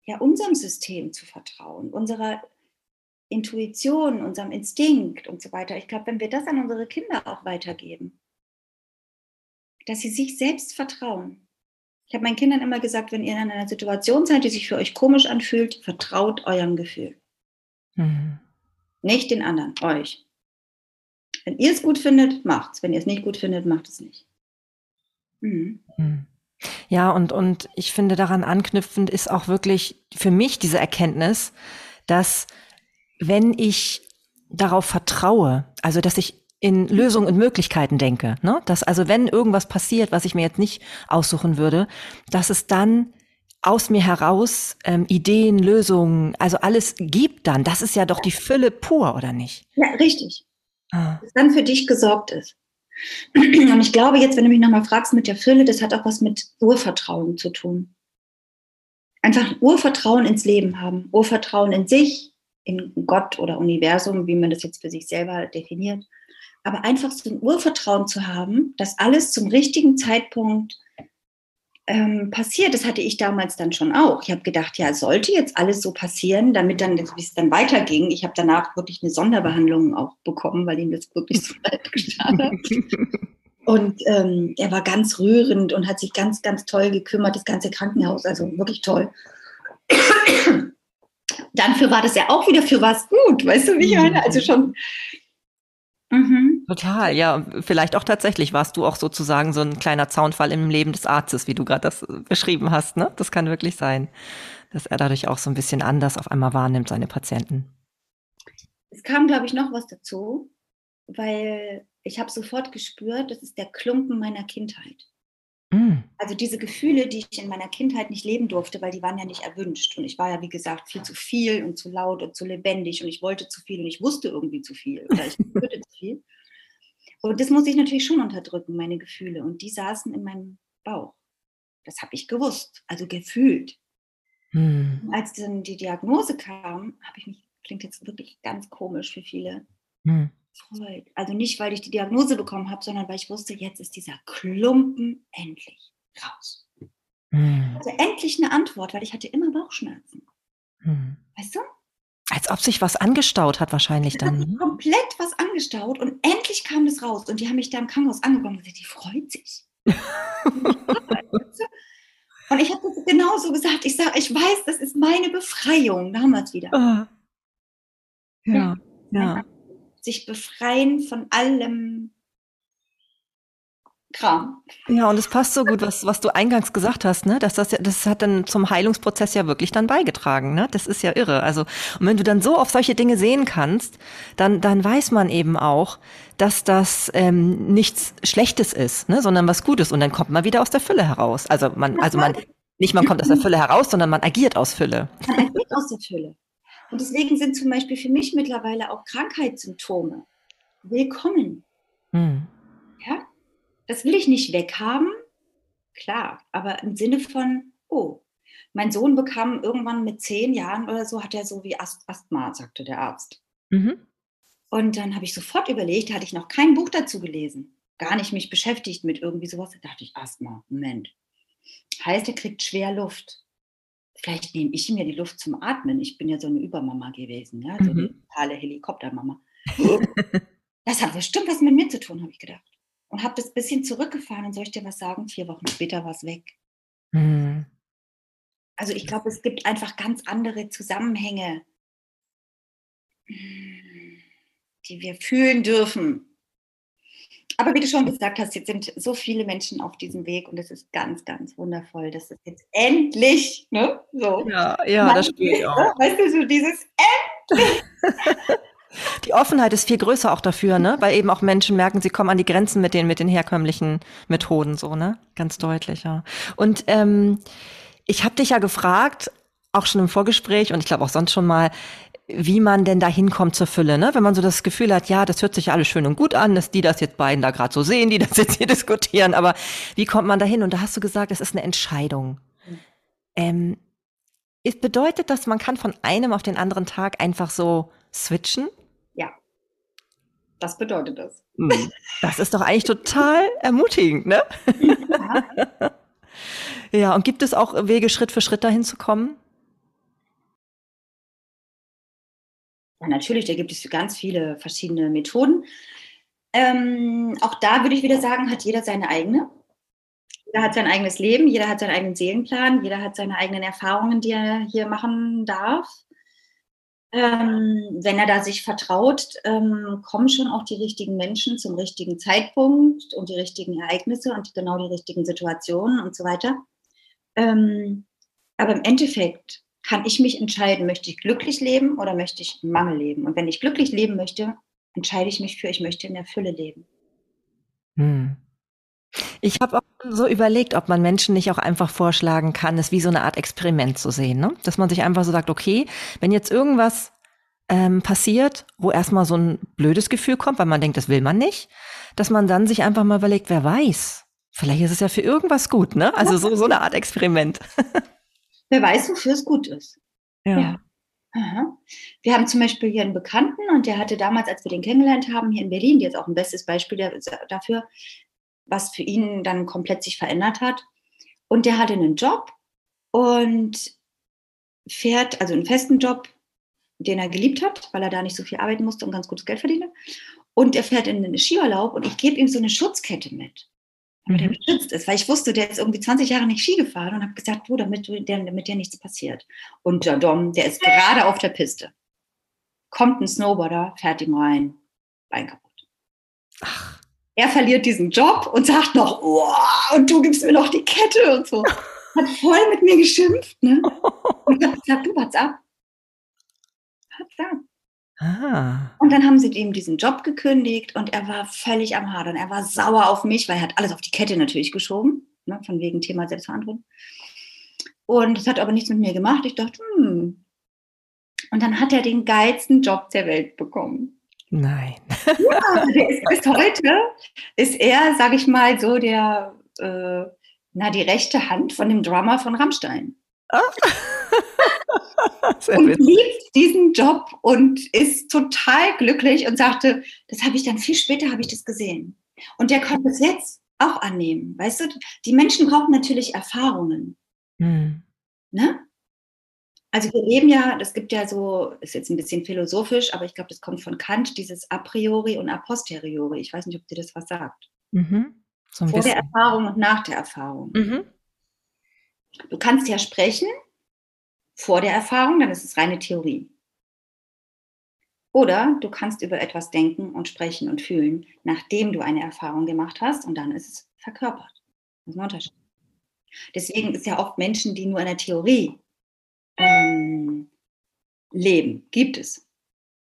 ja, unserem System zu vertrauen, unserer Intuition, unserem Instinkt und so weiter. Ich glaube, wenn wir das an unsere Kinder auch weitergeben, dass sie sich selbst vertrauen, ich habe meinen Kindern immer gesagt, wenn ihr in einer Situation seid, die sich für euch komisch anfühlt, vertraut eurem Gefühl. Mhm. Nicht den anderen, euch. Wenn ihr es gut findet, macht's. Wenn ihr es nicht gut findet, macht es nicht. Mhm. Mhm. Ja, und, und ich finde daran anknüpfend ist auch wirklich für mich diese Erkenntnis, dass wenn ich darauf vertraue, also dass ich in Lösungen und Möglichkeiten denke, ne? dass also wenn irgendwas passiert, was ich mir jetzt nicht aussuchen würde, dass es dann aus mir heraus ähm, Ideen, Lösungen, also alles gibt dann. Das ist ja doch die Fülle pur, oder nicht? Ja, richtig. Ah. Dass dann für dich gesorgt ist. <clears throat> Und ich glaube jetzt, wenn du mich nochmal fragst mit der Fülle, das hat auch was mit Urvertrauen zu tun. Einfach Urvertrauen ins Leben haben, Urvertrauen in sich, in Gott oder Universum, wie man das jetzt für sich selber definiert. Aber einfach so ein Urvertrauen zu haben, dass alles zum richtigen Zeitpunkt ähm, passiert. Das hatte ich damals dann schon auch. Ich habe gedacht, ja, sollte jetzt alles so passieren, damit dann, wie es dann weiterging. Ich habe danach wirklich eine Sonderbehandlung auch bekommen, weil ihm das wirklich so <laughs> leid getan hat. Und ähm, er war ganz rührend und hat sich ganz, ganz toll gekümmert, das ganze Krankenhaus, also wirklich toll. Dafür war das ja auch wieder für was gut, weißt du, wie ich meine? Also schon Mhm. Total, ja. Vielleicht auch tatsächlich warst du auch sozusagen so ein kleiner Zaunfall im Leben des Arztes, wie du gerade das beschrieben hast. Ne? Das kann wirklich sein, dass er dadurch auch so ein bisschen anders auf einmal wahrnimmt, seine Patienten. Es kam, glaube ich, noch was dazu, weil ich habe sofort gespürt, das ist der Klumpen meiner Kindheit. Mm. Also diese Gefühle, die ich in meiner Kindheit nicht leben durfte, weil die waren ja nicht erwünscht. Und ich war ja, wie gesagt, viel zu viel und zu laut und zu lebendig und ich wollte zu viel und ich wusste irgendwie zu viel oder ich <laughs> spürte zu viel. Und das muss ich natürlich schon unterdrücken, meine Gefühle. Und die saßen in meinem Bauch. Das habe ich gewusst, also gefühlt. Mm. Als dann die Diagnose kam, habe ich mich, klingt jetzt wirklich ganz komisch für viele, mm gefreut. Also nicht, weil ich die Diagnose bekommen habe, sondern weil ich wusste, jetzt ist dieser Klumpen endlich raus. Hm. Also endlich eine Antwort, weil ich hatte immer Bauchschmerzen. Hm. Weißt du? Als ob sich was angestaut hat wahrscheinlich dann. Ne? komplett was angestaut und endlich kam das raus. Und die haben mich da im Krankenhaus angekommen und gesagt, die freut sich. <laughs> und ich habe das genauso gesagt. Ich sage, ich weiß, das ist meine Befreiung. Damals wieder. Uh. Ja, ja. ja sich befreien von allem Kram. Ja, und es passt so gut, was, was du eingangs gesagt hast, ne? Dass das ja, das hat dann zum Heilungsprozess ja wirklich dann beigetragen, ne? Das ist ja irre. Also, und wenn du dann so auf solche Dinge sehen kannst, dann, dann weiß man eben auch, dass das ähm, nichts Schlechtes ist, ne? sondern was Gutes. Und dann kommt man wieder aus der Fülle heraus. Also man, also man, nicht man kommt aus der Fülle heraus, sondern man agiert aus Fülle. Man agiert aus der Fülle. Und deswegen sind zum Beispiel für mich mittlerweile auch Krankheitssymptome willkommen. Mhm. Ja? Das will ich nicht weghaben, klar, aber im Sinne von, oh, mein Sohn bekam irgendwann mit zehn Jahren oder so, hat er so wie Asthma, sagte der Arzt. Mhm. Und dann habe ich sofort überlegt, hatte ich noch kein Buch dazu gelesen, gar nicht mich beschäftigt mit irgendwie sowas. Da dachte ich, Asthma, Moment. Heißt, er kriegt schwer Luft vielleicht nehme ich mir die Luft zum Atmen. Ich bin ja so eine Übermama gewesen, ja, so mhm. eine totale Helikoptermama. das hat bestimmt was mit mir zu tun, habe ich gedacht. Und habe das bisschen zurückgefahren und soll ich dir was sagen? Vier Wochen später war es weg. Mhm. Also ich glaube, es gibt einfach ganz andere Zusammenhänge, die wir fühlen dürfen. Aber wie du schon gesagt hast, jetzt sind so viele Menschen auf diesem Weg und es ist ganz, ganz wundervoll, dass es jetzt endlich, ne, so. Ja, ja, das spüre ich auch. Weißt du, so dieses endlich. <laughs> Die Offenheit ist viel größer auch dafür, ne? Weil eben auch Menschen merken, sie kommen an die Grenzen mit den, mit den herkömmlichen Methoden, so, ne? Ganz deutlich, ja. Und ähm, ich habe dich ja gefragt, auch schon im Vorgespräch und ich glaube auch sonst schon mal, wie man denn da hinkommt zur Fülle, ne? Wenn man so das Gefühl hat, ja, das hört sich alles schön und gut an, dass die das jetzt beiden da gerade so sehen, die das <laughs> jetzt hier diskutieren, aber wie kommt man da hin? Und da hast du gesagt, es ist eine Entscheidung. Mhm. Ähm, es bedeutet das, man kann von einem auf den anderen Tag einfach so switchen? Ja, das bedeutet das. Hm. Das ist doch eigentlich total ermutigend, ne? Ja. <laughs> ja, und gibt es auch Wege, Schritt für Schritt dahin zu kommen? Ja, natürlich, da gibt es ganz viele verschiedene Methoden. Ähm, auch da würde ich wieder sagen, hat jeder seine eigene. Jeder hat sein eigenes Leben, jeder hat seinen eigenen Seelenplan, jeder hat seine eigenen Erfahrungen, die er hier machen darf. Ähm, wenn er da sich vertraut, ähm, kommen schon auch die richtigen Menschen zum richtigen Zeitpunkt und die richtigen Ereignisse und genau die richtigen Situationen und so weiter. Ähm, aber im Endeffekt kann ich mich entscheiden, möchte ich glücklich leben oder möchte ich im Mangel leben. Und wenn ich glücklich leben möchte, entscheide ich mich für, ich möchte in der Fülle leben. Hm. Ich habe auch so überlegt, ob man Menschen nicht auch einfach vorschlagen kann, es wie so eine Art Experiment zu sehen. Ne? Dass man sich einfach so sagt, okay, wenn jetzt irgendwas ähm, passiert, wo erstmal so ein blödes Gefühl kommt, weil man denkt, das will man nicht, dass man dann sich einfach mal überlegt, wer weiß, vielleicht ist es ja für irgendwas gut, ne? Also so, so eine Art Experiment. <laughs> wer weiß, wofür es gut ist. ja. ja. Aha. Wir haben zum Beispiel hier einen Bekannten und der hatte damals, als wir den kennengelernt haben, hier in Berlin, jetzt auch ein bestes Beispiel dafür, was für ihn dann komplett sich verändert hat. Und der hatte einen Job und fährt, also einen festen Job, den er geliebt hat, weil er da nicht so viel arbeiten musste und ganz gutes Geld verdiene. Und er fährt in den Skiurlaub und ich gebe ihm so eine Schutzkette mit, damit mhm. er beschützt ist, weil ich wusste, der ist irgendwie 20 Jahre nicht Ski gefahren und habe gesagt, wo, damit, der, damit dir nichts passiert. Und der Dom, der ist gerade auf der Piste. Kommt ein Snowboarder, fährt ihm rein, Bein kaputt. Ach er verliert diesen Job und sagt noch, oh, und du gibst mir noch die Kette und so. <laughs> Hat voll mit mir geschimpft. Ne? Und ich habe gesagt, du, what's ab? What's up? Ah. Und dann haben sie ihm diesen Job gekündigt und er war völlig am Hadern. Er war sauer auf mich, weil er hat alles auf die Kette natürlich geschoben, ne, von wegen Thema Selbstverantwortung. Und das hat aber nichts mit mir gemacht. Ich dachte, hm. Und dann hat er den geilsten Job der Welt bekommen. Nein. <laughs> Ja, ist bis heute ist er, sag ich mal, so der, äh, na, die rechte Hand von dem Drummer von Rammstein. Ah. <laughs> und liebt diesen Job und ist total glücklich und sagte, das habe ich dann viel später habe ich das gesehen. Und der konnte es jetzt auch annehmen. Weißt du, die Menschen brauchen natürlich Erfahrungen. Hm. Ne? Also wir leben ja, das gibt ja so, ist jetzt ein bisschen philosophisch, aber ich glaube, das kommt von Kant, dieses a priori und a posteriori. Ich weiß nicht, ob dir das was sagt. Mhm. Vor bisschen. der Erfahrung und nach der Erfahrung. Mhm. Du kannst ja sprechen vor der Erfahrung, dann ist es reine Theorie. Oder du kannst über etwas denken und sprechen und fühlen, nachdem du eine Erfahrung gemacht hast und dann ist es verkörpert. Das ist ein Unterschied. Deswegen ist ja oft Menschen, die nur in der Theorie ähm, leben. Gibt es.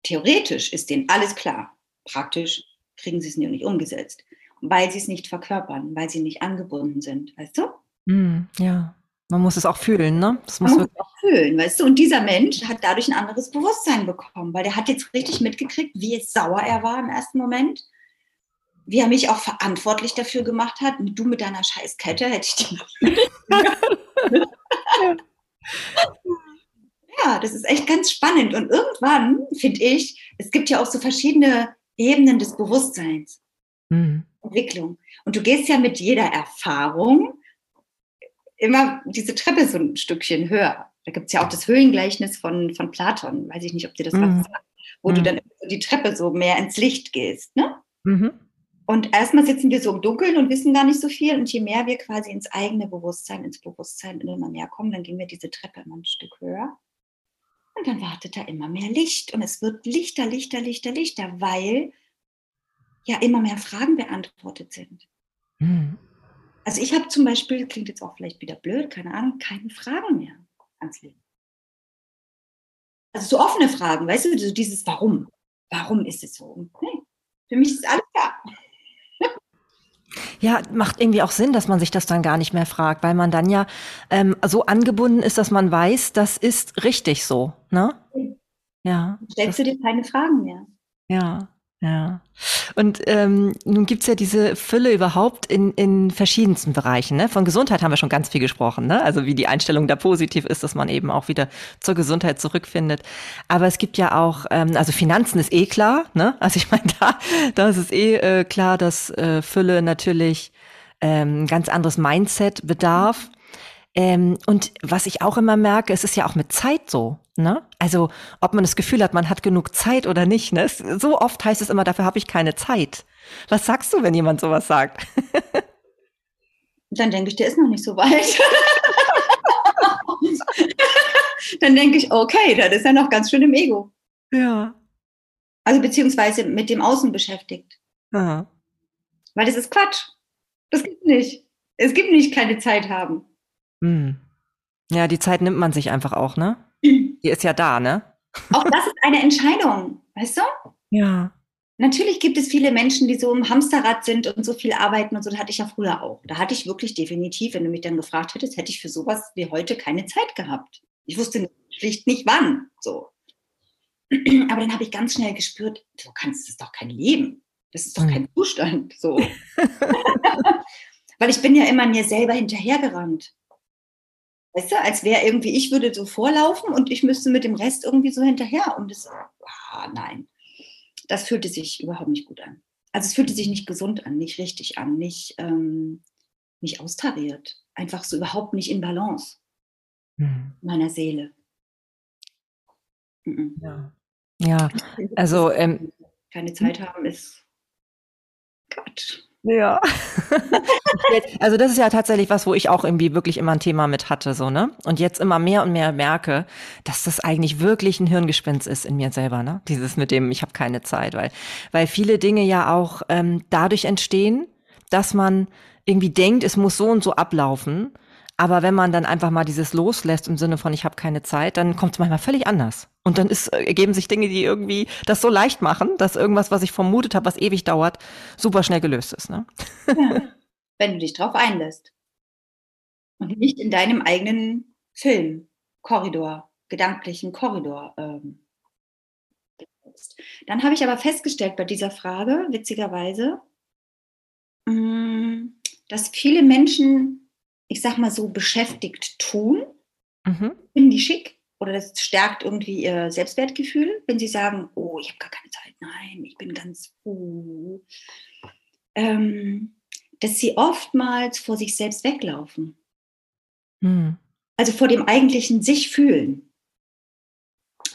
Theoretisch ist denen alles klar. Praktisch kriegen sie es nur nicht umgesetzt, weil sie es nicht verkörpern, weil sie nicht angebunden sind. Weißt du? Mm, ja. Man muss es auch fühlen, ne? Das muss man muss es auch fühlen, weißt du? Und dieser Mensch hat dadurch ein anderes Bewusstsein bekommen, weil der hat jetzt richtig mitgekriegt, wie sauer er war im ersten Moment, wie er mich auch verantwortlich dafür gemacht hat. Du mit deiner scheiß Kette hätte ich die. <laughs> Ja, das ist echt ganz spannend. Und irgendwann, finde ich, es gibt ja auch so verschiedene Ebenen des Bewusstseins. Mhm. Entwicklung. Und du gehst ja mit jeder Erfahrung immer diese Treppe so ein Stückchen höher. Da gibt es ja auch das Höhlengleichnis von, von Platon, weiß ich nicht, ob dir das mhm. was sagt, wo mhm. du dann die Treppe so mehr ins Licht gehst. Ne? Mhm. Und erstmal sitzen wir so im Dunkeln und wissen gar nicht so viel. Und je mehr wir quasi ins eigene Bewusstsein, ins Bewusstsein immer mehr kommen, dann gehen wir diese Treppe immer ein Stück höher. Und dann wartet da immer mehr Licht. Und es wird lichter, lichter, lichter, lichter, weil ja immer mehr Fragen beantwortet sind. Mhm. Also ich habe zum Beispiel, klingt jetzt auch vielleicht wieder blöd, keine Ahnung, keine Fragen mehr ans Leben. Also so offene Fragen, weißt du, so dieses Warum. Warum ist es so? Nee, für mich ist alles klar. Ja, macht irgendwie auch Sinn, dass man sich das dann gar nicht mehr fragt, weil man dann ja ähm, so angebunden ist, dass man weiß, das ist richtig so. Ne? Ja. Stellst du dir keine Fragen mehr? Ja. Ja. Und ähm, nun gibt's ja diese Fülle überhaupt in, in verschiedensten Bereichen. Ne? Von Gesundheit haben wir schon ganz viel gesprochen. Ne? Also wie die Einstellung da positiv ist, dass man eben auch wieder zur Gesundheit zurückfindet. Aber es gibt ja auch, ähm, also Finanzen ist eh klar. Ne? Also ich meine, <laughs> da, da ist es eh äh, klar, dass äh, Fülle natürlich ähm, ganz anderes Mindset bedarf. Ähm, und was ich auch immer merke, es ist ja auch mit Zeit so. Ne? Also ob man das Gefühl hat, man hat genug Zeit oder nicht. Ne? So oft heißt es immer, dafür habe ich keine Zeit. Was sagst du, wenn jemand sowas sagt? <laughs> Dann denke ich, der ist noch nicht so weit. <laughs> Dann denke ich, okay, das ist ja noch ganz schön im Ego. Ja. Also beziehungsweise mit dem Außen beschäftigt. Aha. Weil das ist Quatsch. Das gibt nicht. Es gibt nicht keine Zeit haben. Hm. Ja, die Zeit nimmt man sich einfach auch, ne? Die ist ja da, ne? Auch das ist eine Entscheidung, weißt du? Ja. Natürlich gibt es viele Menschen, die so im Hamsterrad sind und so viel arbeiten und so. Das hatte ich ja früher auch. Da hatte ich wirklich definitiv, wenn du mich dann gefragt hättest, hätte ich für sowas wie heute keine Zeit gehabt. Ich wusste schlicht nicht wann. So. Aber dann habe ich ganz schnell gespürt, du kannst, das ist doch kein Leben. Das ist doch kein hm. Zustand. So. <laughs> <laughs> Weil ich bin ja immer mir selber hinterhergerannt. Weißt du, als wäre irgendwie, ich würde so vorlaufen und ich müsste mit dem Rest irgendwie so hinterher. Und das, ah, nein, das fühlte sich überhaupt nicht gut an. Also es fühlte sich nicht gesund an, nicht richtig an, nicht, ähm, nicht austariert. Einfach so überhaupt nicht in Balance mhm. meiner Seele. Mhm. Ja. ja, also ähm, keine Zeit haben ist Quatsch. Ja. also das ist ja tatsächlich was, wo ich auch irgendwie wirklich immer ein Thema mit hatte, so, ne? Und jetzt immer mehr und mehr merke, dass das eigentlich wirklich ein Hirngespinst ist in mir selber, ne? Dieses mit dem, ich habe keine Zeit, weil, weil viele Dinge ja auch ähm, dadurch entstehen, dass man irgendwie denkt, es muss so und so ablaufen. Aber wenn man dann einfach mal dieses loslässt im Sinne von ich habe keine Zeit, dann kommt es manchmal völlig anders. Und dann ist, äh, ergeben sich Dinge, die irgendwie das so leicht machen, dass irgendwas, was ich vermutet habe, was ewig dauert, super schnell gelöst ist. Ne? Wenn du dich drauf einlässt. Und nicht in deinem eigenen Film, Korridor, gedanklichen Korridor. Ähm, dann habe ich aber festgestellt bei dieser Frage, witzigerweise, mm, dass viele Menschen ich sag mal so, beschäftigt tun. Mhm. Finden die schick oder das stärkt irgendwie ihr Selbstwertgefühl, wenn sie sagen, oh, ich habe gar keine Zeit, nein, ich bin ganz, uh, ähm, dass sie oftmals vor sich selbst weglaufen. Mhm. Also vor dem eigentlichen sich fühlen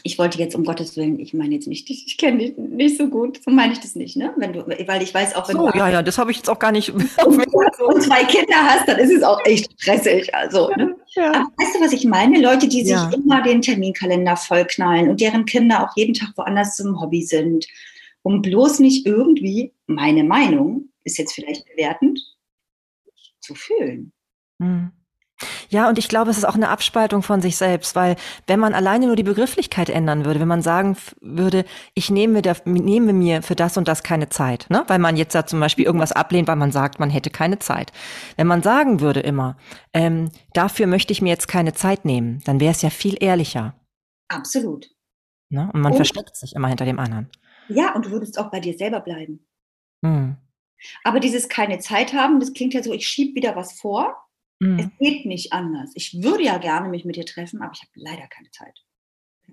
ich wollte jetzt um Gottes Willen, ich meine jetzt nicht, ich kenne dich nicht so gut, so meine ich das nicht, ne? Wenn du, weil ich weiß auch, wenn so, du ja, ja, das habe ich jetzt auch gar nicht. <laughs> <laughs> und zwei Kinder hast, dann ist es auch echt stressig. Also, ne? ja. Aber weißt du, was ich meine? Leute, die sich ja. immer den Terminkalender vollknallen und deren Kinder auch jeden Tag woanders zum Hobby sind, um bloß nicht irgendwie, meine Meinung ist jetzt vielleicht bewertend, zu fühlen. Hm. Ja, und ich glaube, es ist auch eine Abspaltung von sich selbst, weil wenn man alleine nur die Begrifflichkeit ändern würde, wenn man sagen würde, ich nehme, der, nehme mir für das und das keine Zeit, ne? weil man jetzt da zum Beispiel irgendwas ablehnt, weil man sagt, man hätte keine Zeit. Wenn man sagen würde immer, ähm, dafür möchte ich mir jetzt keine Zeit nehmen, dann wäre es ja viel ehrlicher. Absolut. Ne? Und man und, versteckt sich immer hinter dem anderen. Ja, und du würdest auch bei dir selber bleiben. Hm. Aber dieses keine Zeit haben, das klingt ja so, ich schiebe wieder was vor Mhm. Es geht nicht anders. Ich würde ja gerne mich mit dir treffen, aber ich habe leider keine Zeit.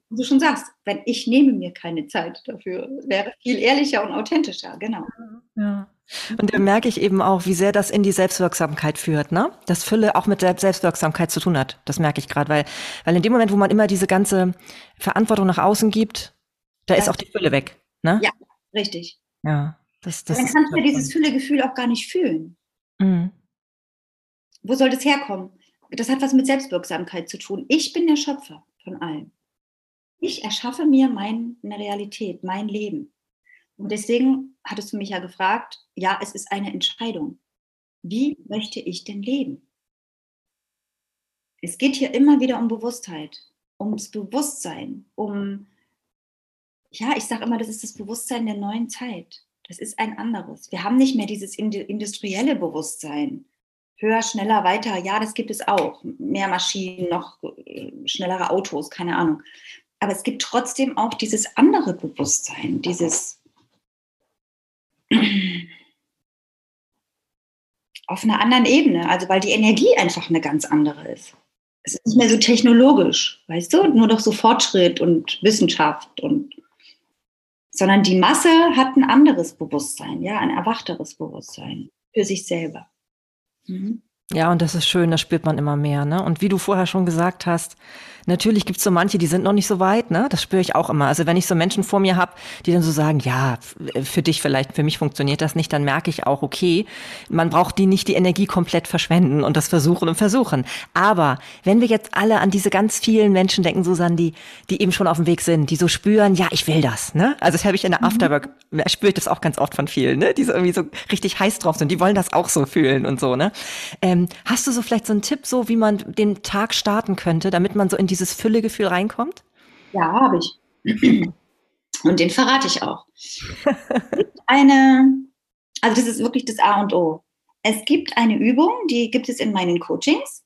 Wie du schon sagst, wenn ich nehme mir keine Zeit dafür, wäre viel ehrlicher und authentischer, genau. Ja. Und da merke ich eben auch, wie sehr das in die Selbstwirksamkeit führt, ne? Das Fülle auch mit Selbstwirksamkeit zu tun hat. Das merke ich gerade, weil, weil in dem Moment, wo man immer diese ganze Verantwortung nach außen gibt, da ja. ist auch die Fülle weg, ne? Ja, richtig. Ja. Das, das dann kannst du dieses Füllegefühl auch gar nicht fühlen. Mhm. Wo soll das herkommen? Das hat was mit Selbstwirksamkeit zu tun. Ich bin der Schöpfer von allem. Ich erschaffe mir meine Realität, mein Leben. Und deswegen hattest du mich ja gefragt, ja, es ist eine Entscheidung. Wie möchte ich denn leben? Es geht hier immer wieder um Bewusstheit, ums Bewusstsein, um, ja, ich sage immer, das ist das Bewusstsein der neuen Zeit. Das ist ein anderes. Wir haben nicht mehr dieses industrielle Bewusstsein, höher, schneller, weiter, ja, das gibt es auch. Mehr Maschinen, noch äh, schnellere Autos, keine Ahnung. Aber es gibt trotzdem auch dieses andere Bewusstsein, dieses auf einer anderen Ebene, also weil die Energie einfach eine ganz andere ist. Es ist nicht mehr so technologisch, weißt du, nur doch so Fortschritt und Wissenschaft und sondern die Masse hat ein anderes Bewusstsein, ja, ein erwachteres Bewusstsein für sich selber. Mhm. Ja, und das ist schön, das spürt man immer mehr. Ne? Und wie du vorher schon gesagt hast, Natürlich gibt es so manche, die sind noch nicht so weit, ne? Das spüre ich auch immer. Also wenn ich so Menschen vor mir habe, die dann so sagen, ja, für dich vielleicht, für mich funktioniert das nicht, dann merke ich auch, okay, man braucht die nicht die Energie komplett verschwenden und das versuchen und versuchen. Aber wenn wir jetzt alle an diese ganz vielen Menschen denken, Susanne, die, die eben schon auf dem Weg sind, die so spüren, ja, ich will das, ne? Also das habe ich in der mhm. Afterwork, spüre ich das auch ganz oft von vielen, ne? Die so irgendwie so richtig heiß drauf sind, die wollen das auch so fühlen und so, ne? Ähm, hast du so vielleicht so einen Tipp, so wie man den Tag starten könnte, damit man so in die dieses Füllegefühl reinkommt? Ja, habe ich. Und den verrate ich auch. Eine, also das ist wirklich das A und O. Es gibt eine Übung, die gibt es in meinen Coachings,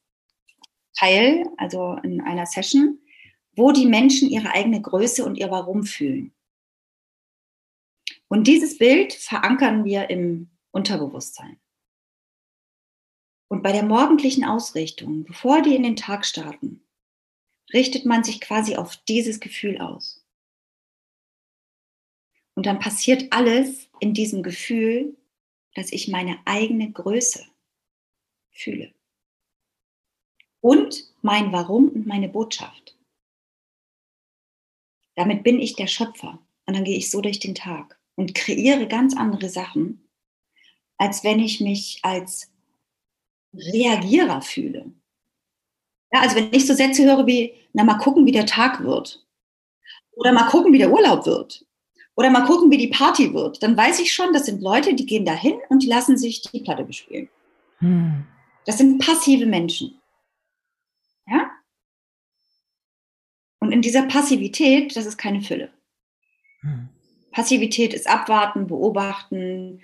Teil, also in einer Session, wo die Menschen ihre eigene Größe und ihr Warum fühlen. Und dieses Bild verankern wir im Unterbewusstsein. Und bei der morgendlichen Ausrichtung, bevor die in den Tag starten, richtet man sich quasi auf dieses Gefühl aus. Und dann passiert alles in diesem Gefühl, dass ich meine eigene Größe fühle. Und mein Warum und meine Botschaft. Damit bin ich der Schöpfer. Und dann gehe ich so durch den Tag und kreiere ganz andere Sachen, als wenn ich mich als Reagierer fühle. Ja, also wenn ich so Sätze höre wie, na mal gucken, wie der Tag wird. Oder mal gucken, wie der Urlaub wird. Oder mal gucken, wie die Party wird. Dann weiß ich schon, das sind Leute, die gehen dahin und die lassen sich die Platte bespielen. Hm. Das sind passive Menschen. Ja? Und in dieser Passivität, das ist keine Fülle. Hm. Passivität ist abwarten, beobachten,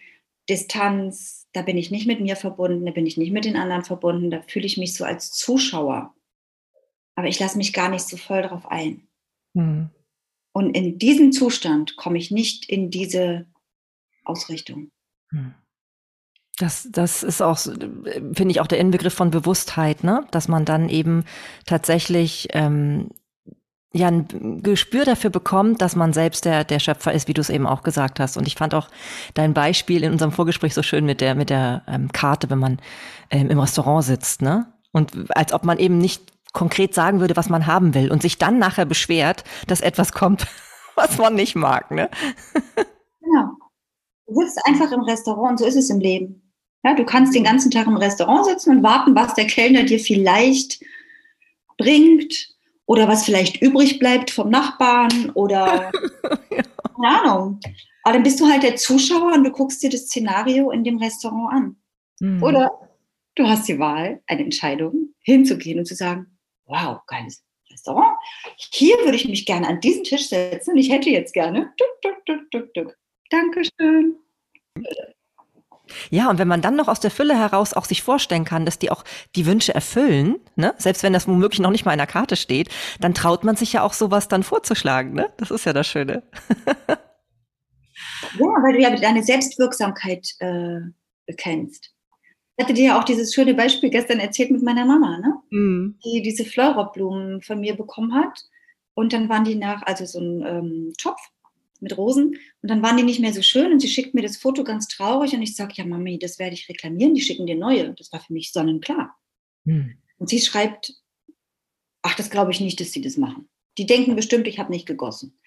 Distanz, da bin ich nicht mit mir verbunden, da bin ich nicht mit den anderen verbunden, da fühle ich mich so als Zuschauer. Aber ich lasse mich gar nicht so voll drauf ein. Mhm. Und in diesem Zustand komme ich nicht in diese Ausrichtung. Mhm. Das, das ist auch, finde ich, auch der Inbegriff von Bewusstheit, ne? Dass man dann eben tatsächlich ähm, ja ein Gespür dafür bekommt, dass man selbst der, der Schöpfer ist, wie du es eben auch gesagt hast. Und ich fand auch dein Beispiel in unserem Vorgespräch so schön mit der, mit der ähm, Karte, wenn man ähm, im Restaurant sitzt, ne? Und als ob man eben nicht konkret sagen würde, was man haben will und sich dann nachher beschwert, dass etwas kommt, <laughs> was man nicht mag, ne? Genau. Du sitzt einfach im Restaurant und so ist es im Leben. Ja, du kannst den ganzen Tag im Restaurant sitzen und warten, was der Kellner dir vielleicht bringt oder was vielleicht übrig bleibt vom Nachbarn oder ja. <laughs> keine Ahnung. Aber dann bist du halt der Zuschauer und du guckst dir das Szenario in dem Restaurant an. Mhm. Oder du hast die Wahl, eine Entscheidung, hinzugehen und zu sagen, wow, geiles Restaurant. Hier würde ich mich gerne an diesen Tisch setzen und ich hätte jetzt gerne. Duck, duck, duck, duck. Dankeschön. Ja, und wenn man dann noch aus der Fülle heraus auch sich vorstellen kann, dass die auch die Wünsche erfüllen, ne? selbst wenn das womöglich noch nicht mal in der Karte steht, dann traut man sich ja auch sowas dann vorzuschlagen. Ne? Das ist ja das Schöne. ja, weil du ja deine Selbstwirksamkeit äh, bekennst. Ich hatte dir ja auch dieses schöne Beispiel gestern erzählt mit meiner Mama, ne? Mhm. die diese Fleurop-Blumen von mir bekommen hat. Und dann waren die nach, also so ein ähm, Topf mit Rosen. Und dann waren die nicht mehr so schön und sie schickt mir das Foto ganz traurig und ich sage, ja Mami, das werde ich reklamieren, die schicken dir neue. Das war für mich sonnenklar. Hm. Und sie schreibt, ach, das glaube ich nicht, dass sie das machen. Die denken bestimmt, ich habe nicht gegossen.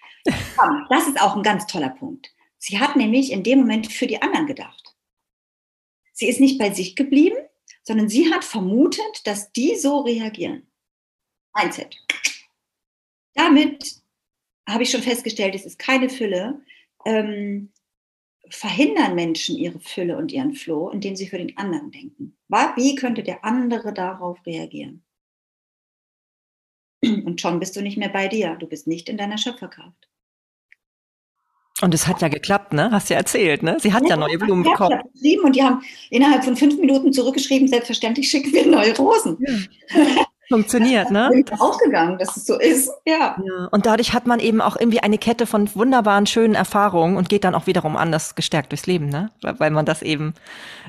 das ist auch ein ganz toller Punkt. Sie hat nämlich in dem Moment für die anderen gedacht. Sie ist nicht bei sich geblieben, sondern sie hat vermutet, dass die so reagieren. Mindset. Damit habe ich schon festgestellt, es ist keine Fülle, ähm, verhindern Menschen ihre Fülle und ihren Floh, indem sie für den anderen denken. Wie könnte der andere darauf reagieren? Und schon bist du nicht mehr bei dir. Du bist nicht in deiner Schöpferkraft. Und es hat ja geklappt, ne? Hast du ja erzählt, ne? Sie hat ja, ja neue Blumen bekommen. Und die haben innerhalb von fünf Minuten zurückgeschrieben, selbstverständlich schicken wir neue Rosen. Ja. Funktioniert, <laughs> ne? Bin ich aufgegangen, dass es so ist. Ja. ja. Und dadurch hat man eben auch irgendwie eine Kette von wunderbaren, schönen Erfahrungen und geht dann auch wiederum anders gestärkt durchs Leben, ne? Weil man das eben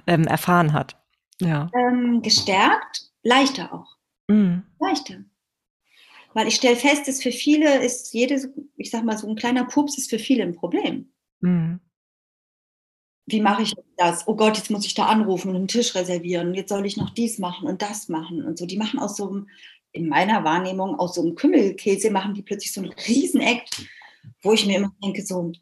ähm, erfahren hat. Ja. Ähm, gestärkt, leichter auch. Mhm. Leichter. Weil ich stelle fest, dass für viele ist jedes, ich sag mal, so ein kleiner Pups ist für viele ein Problem. Mhm wie mache ich das? Oh Gott, jetzt muss ich da anrufen und einen Tisch reservieren. Jetzt soll ich noch dies machen und das machen und so. Die machen aus so einem, in meiner Wahrnehmung, aus so einem Kümmelkäse machen die plötzlich so einen Riesenakt, wo ich mir immer denke, so,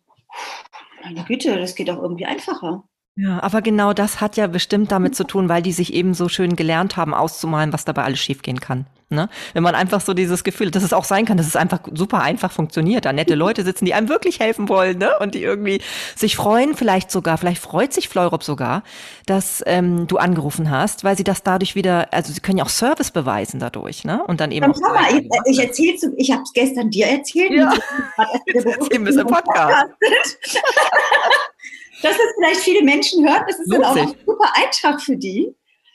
meine Güte, das geht auch irgendwie einfacher. Ja, aber genau das hat ja bestimmt damit zu tun, weil die sich eben so schön gelernt haben, auszumalen, was dabei alles schiefgehen kann. Ne? Wenn man einfach so dieses Gefühl, dass es auch sein kann, dass es einfach super einfach funktioniert, da nette Leute sitzen, die einem wirklich helfen wollen, ne? Und die irgendwie sich freuen, vielleicht sogar, vielleicht freut sich Fleurop sogar, dass ähm, du angerufen hast, weil sie das dadurch wieder, also sie können ja auch Service beweisen dadurch, ne? Und dann eben. Dann auch mal, ich, ich erzähl's, ich habe es gestern dir erzählt. Ja. Wir es im Podcast. <laughs> dass es vielleicht viele Menschen hören, das ist Lohnt dann auch ein super Eintrag für die.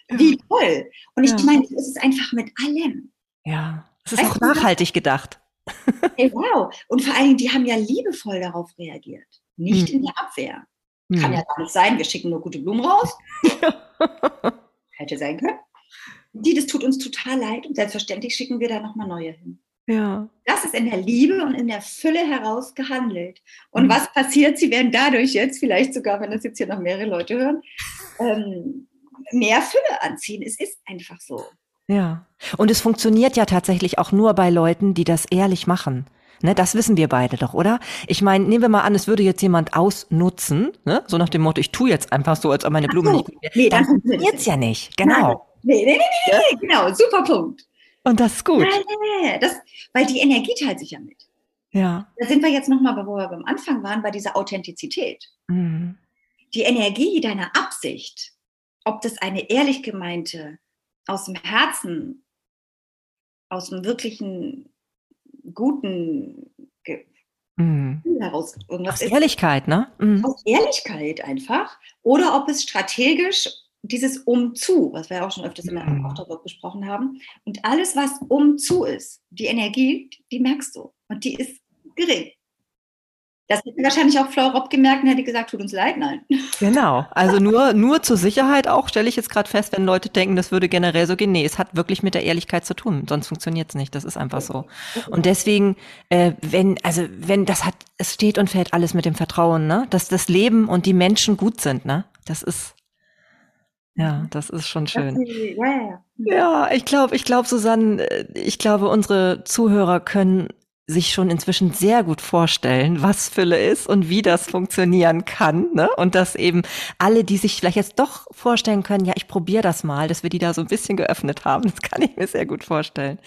Wie toll. Und ich ja. meine, es ist einfach mit allem. Ja, es ist weißt auch nachhaltig gedacht. <laughs> Hey, wow. Und vor allen Dingen, die haben ja liebevoll darauf reagiert. Nicht hm. in der Abwehr. Hm. Kann ja gar nicht sein, wir schicken nur gute Blumen raus. <laughs> Hätte sein können. Die, das tut uns total leid und selbstverständlich schicken wir da nochmal neue hin. Ja. Das ist in der Liebe und in der Fülle heraus gehandelt. Und mhm. was passiert? Sie werden dadurch jetzt, vielleicht sogar, wenn das jetzt hier noch mehrere Leute hören, ähm, mehr Fülle anziehen. Es ist einfach so. Ja. Und es funktioniert ja tatsächlich auch nur bei Leuten, die das ehrlich machen. Ne, das wissen wir beide doch, oder? Ich meine, nehmen wir mal an, es würde jetzt jemand ausnutzen, ne? so nach dem Motto, ich tue jetzt einfach so, als ob meine Blume so, nicht. Nee, dann funktioniert es ja nicht. Genau. Nee, nee, nee, nee, nee, genau, super Punkt. Und das ist gut. Ja, das, weil die Energie teilt sich ja mit. Ja. Da sind wir jetzt nochmal, wo wir beim Anfang waren, bei dieser Authentizität. Mhm. Die Energie deiner Absicht, ob das eine ehrlich gemeinte, aus dem Herzen, aus dem wirklichen guten Ge mhm. heraus irgendwas aus Ehrlichkeit, ne? Mhm. Aus Ehrlichkeit einfach. Oder ob es strategisch dieses Umzu, was wir ja auch schon öfters in der mhm. Afterwork besprochen haben. Und alles, was Umzu ist, die Energie, die merkst du. Und die ist gering. Das hätte wahrscheinlich auch Frau Robb gemerkt und hätte gesagt, tut uns leid, nein. <laughs> Genau. Also nur, nur zur Sicherheit auch, stelle ich jetzt gerade fest, wenn Leute denken, das würde generell so gehen. Nee, es hat wirklich mit der Ehrlichkeit zu tun. Sonst funktioniert es nicht. Das ist einfach so. Und deswegen, äh, wenn, also wenn das hat, es steht und fällt alles mit dem Vertrauen, ne? Dass das Leben und die Menschen gut sind, ne? Das ist, ja, das ist schon schön. Ja, ja. ja ich glaube, ich glaube, Susanne, äh, ich glaube, unsere Zuhörer können sich schon inzwischen sehr gut vorstellen, was Fülle ist und wie das funktionieren kann. Ne? Und dass eben alle, die sich vielleicht jetzt doch vorstellen können, ja, ich probiere das mal, dass wir die da so ein bisschen geöffnet haben. Das kann ich mir sehr gut vorstellen.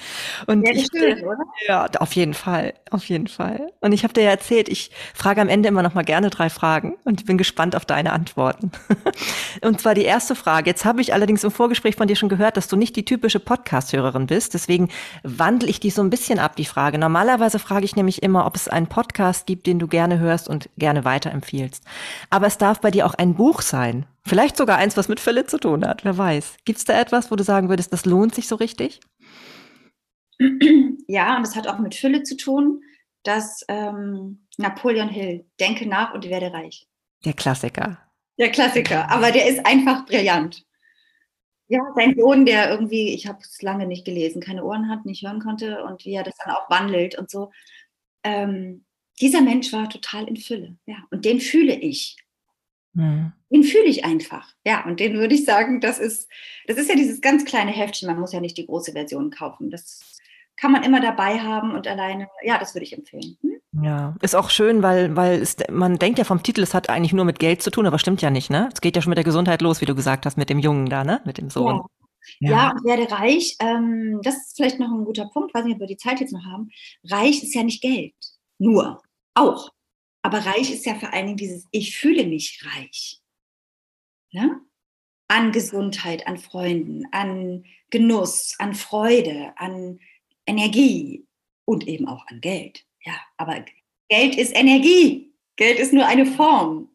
Und ja, ich, schön, oder? ja, auf jeden Fall, auf jeden Fall. Und ich habe dir ja erzählt, ich frage am Ende immer noch mal gerne drei Fragen und bin gespannt auf deine Antworten. <laughs> und zwar die erste Frage. Jetzt habe ich allerdings im Vorgespräch von dir schon gehört, dass du nicht die typische Podcast-Hörerin bist. Deswegen wandle ich die so ein bisschen ab, die Frage. Normalerweise Normalerweise frage ich nämlich immer, ob es einen Podcast gibt, den du gerne hörst und gerne weiterempfiehlst. Aber es darf bei dir auch ein Buch sein. Vielleicht sogar eins, was mit Philipp zu tun hat. Wer weiß. Gibt es da etwas, wo du sagen würdest, das lohnt sich so richtig? Ja, und es hat auch mit Fülle zu tun, dass ähm, Napoleon Hill, denke nach und werde reich. Der Klassiker. Der Klassiker, aber der ist einfach brillant. Ja, sein Sohn, der irgendwie, ich habe es lange nicht gelesen, keine Ohren hat, nicht hören konnte und wie er das dann auch wandelt und so. Ähm, dieser Mensch war total in Fülle, ja, und den fühle ich. Mhm. Den fühle ich einfach, ja, und den würde ich sagen, das ist, das ist ja dieses ganz kleine Heftchen, man muss ja nicht die große Version kaufen. Das kann man immer dabei haben und alleine, ja, das würde ich empfehlen. Hm? Ja, ist auch schön, weil, weil es, man denkt ja vom Titel, es hat eigentlich nur mit Geld zu tun, aber stimmt ja nicht, ne? Es geht ja schon mit der Gesundheit los, wie du gesagt hast, mit dem Jungen da, ne? Mit dem Sohn. Ja, ja. ja und werde reich, ähm, das ist vielleicht noch ein guter Punkt, weiß nicht, ob wir die Zeit jetzt noch haben. Reich ist ja nicht Geld, nur, auch. Aber reich ist ja vor allen Dingen dieses, ich fühle mich reich. Ne? An Gesundheit, an Freunden, an Genuss, an Freude, an Energie und eben auch an Geld. Ja, aber Geld ist Energie. Geld ist nur eine Form.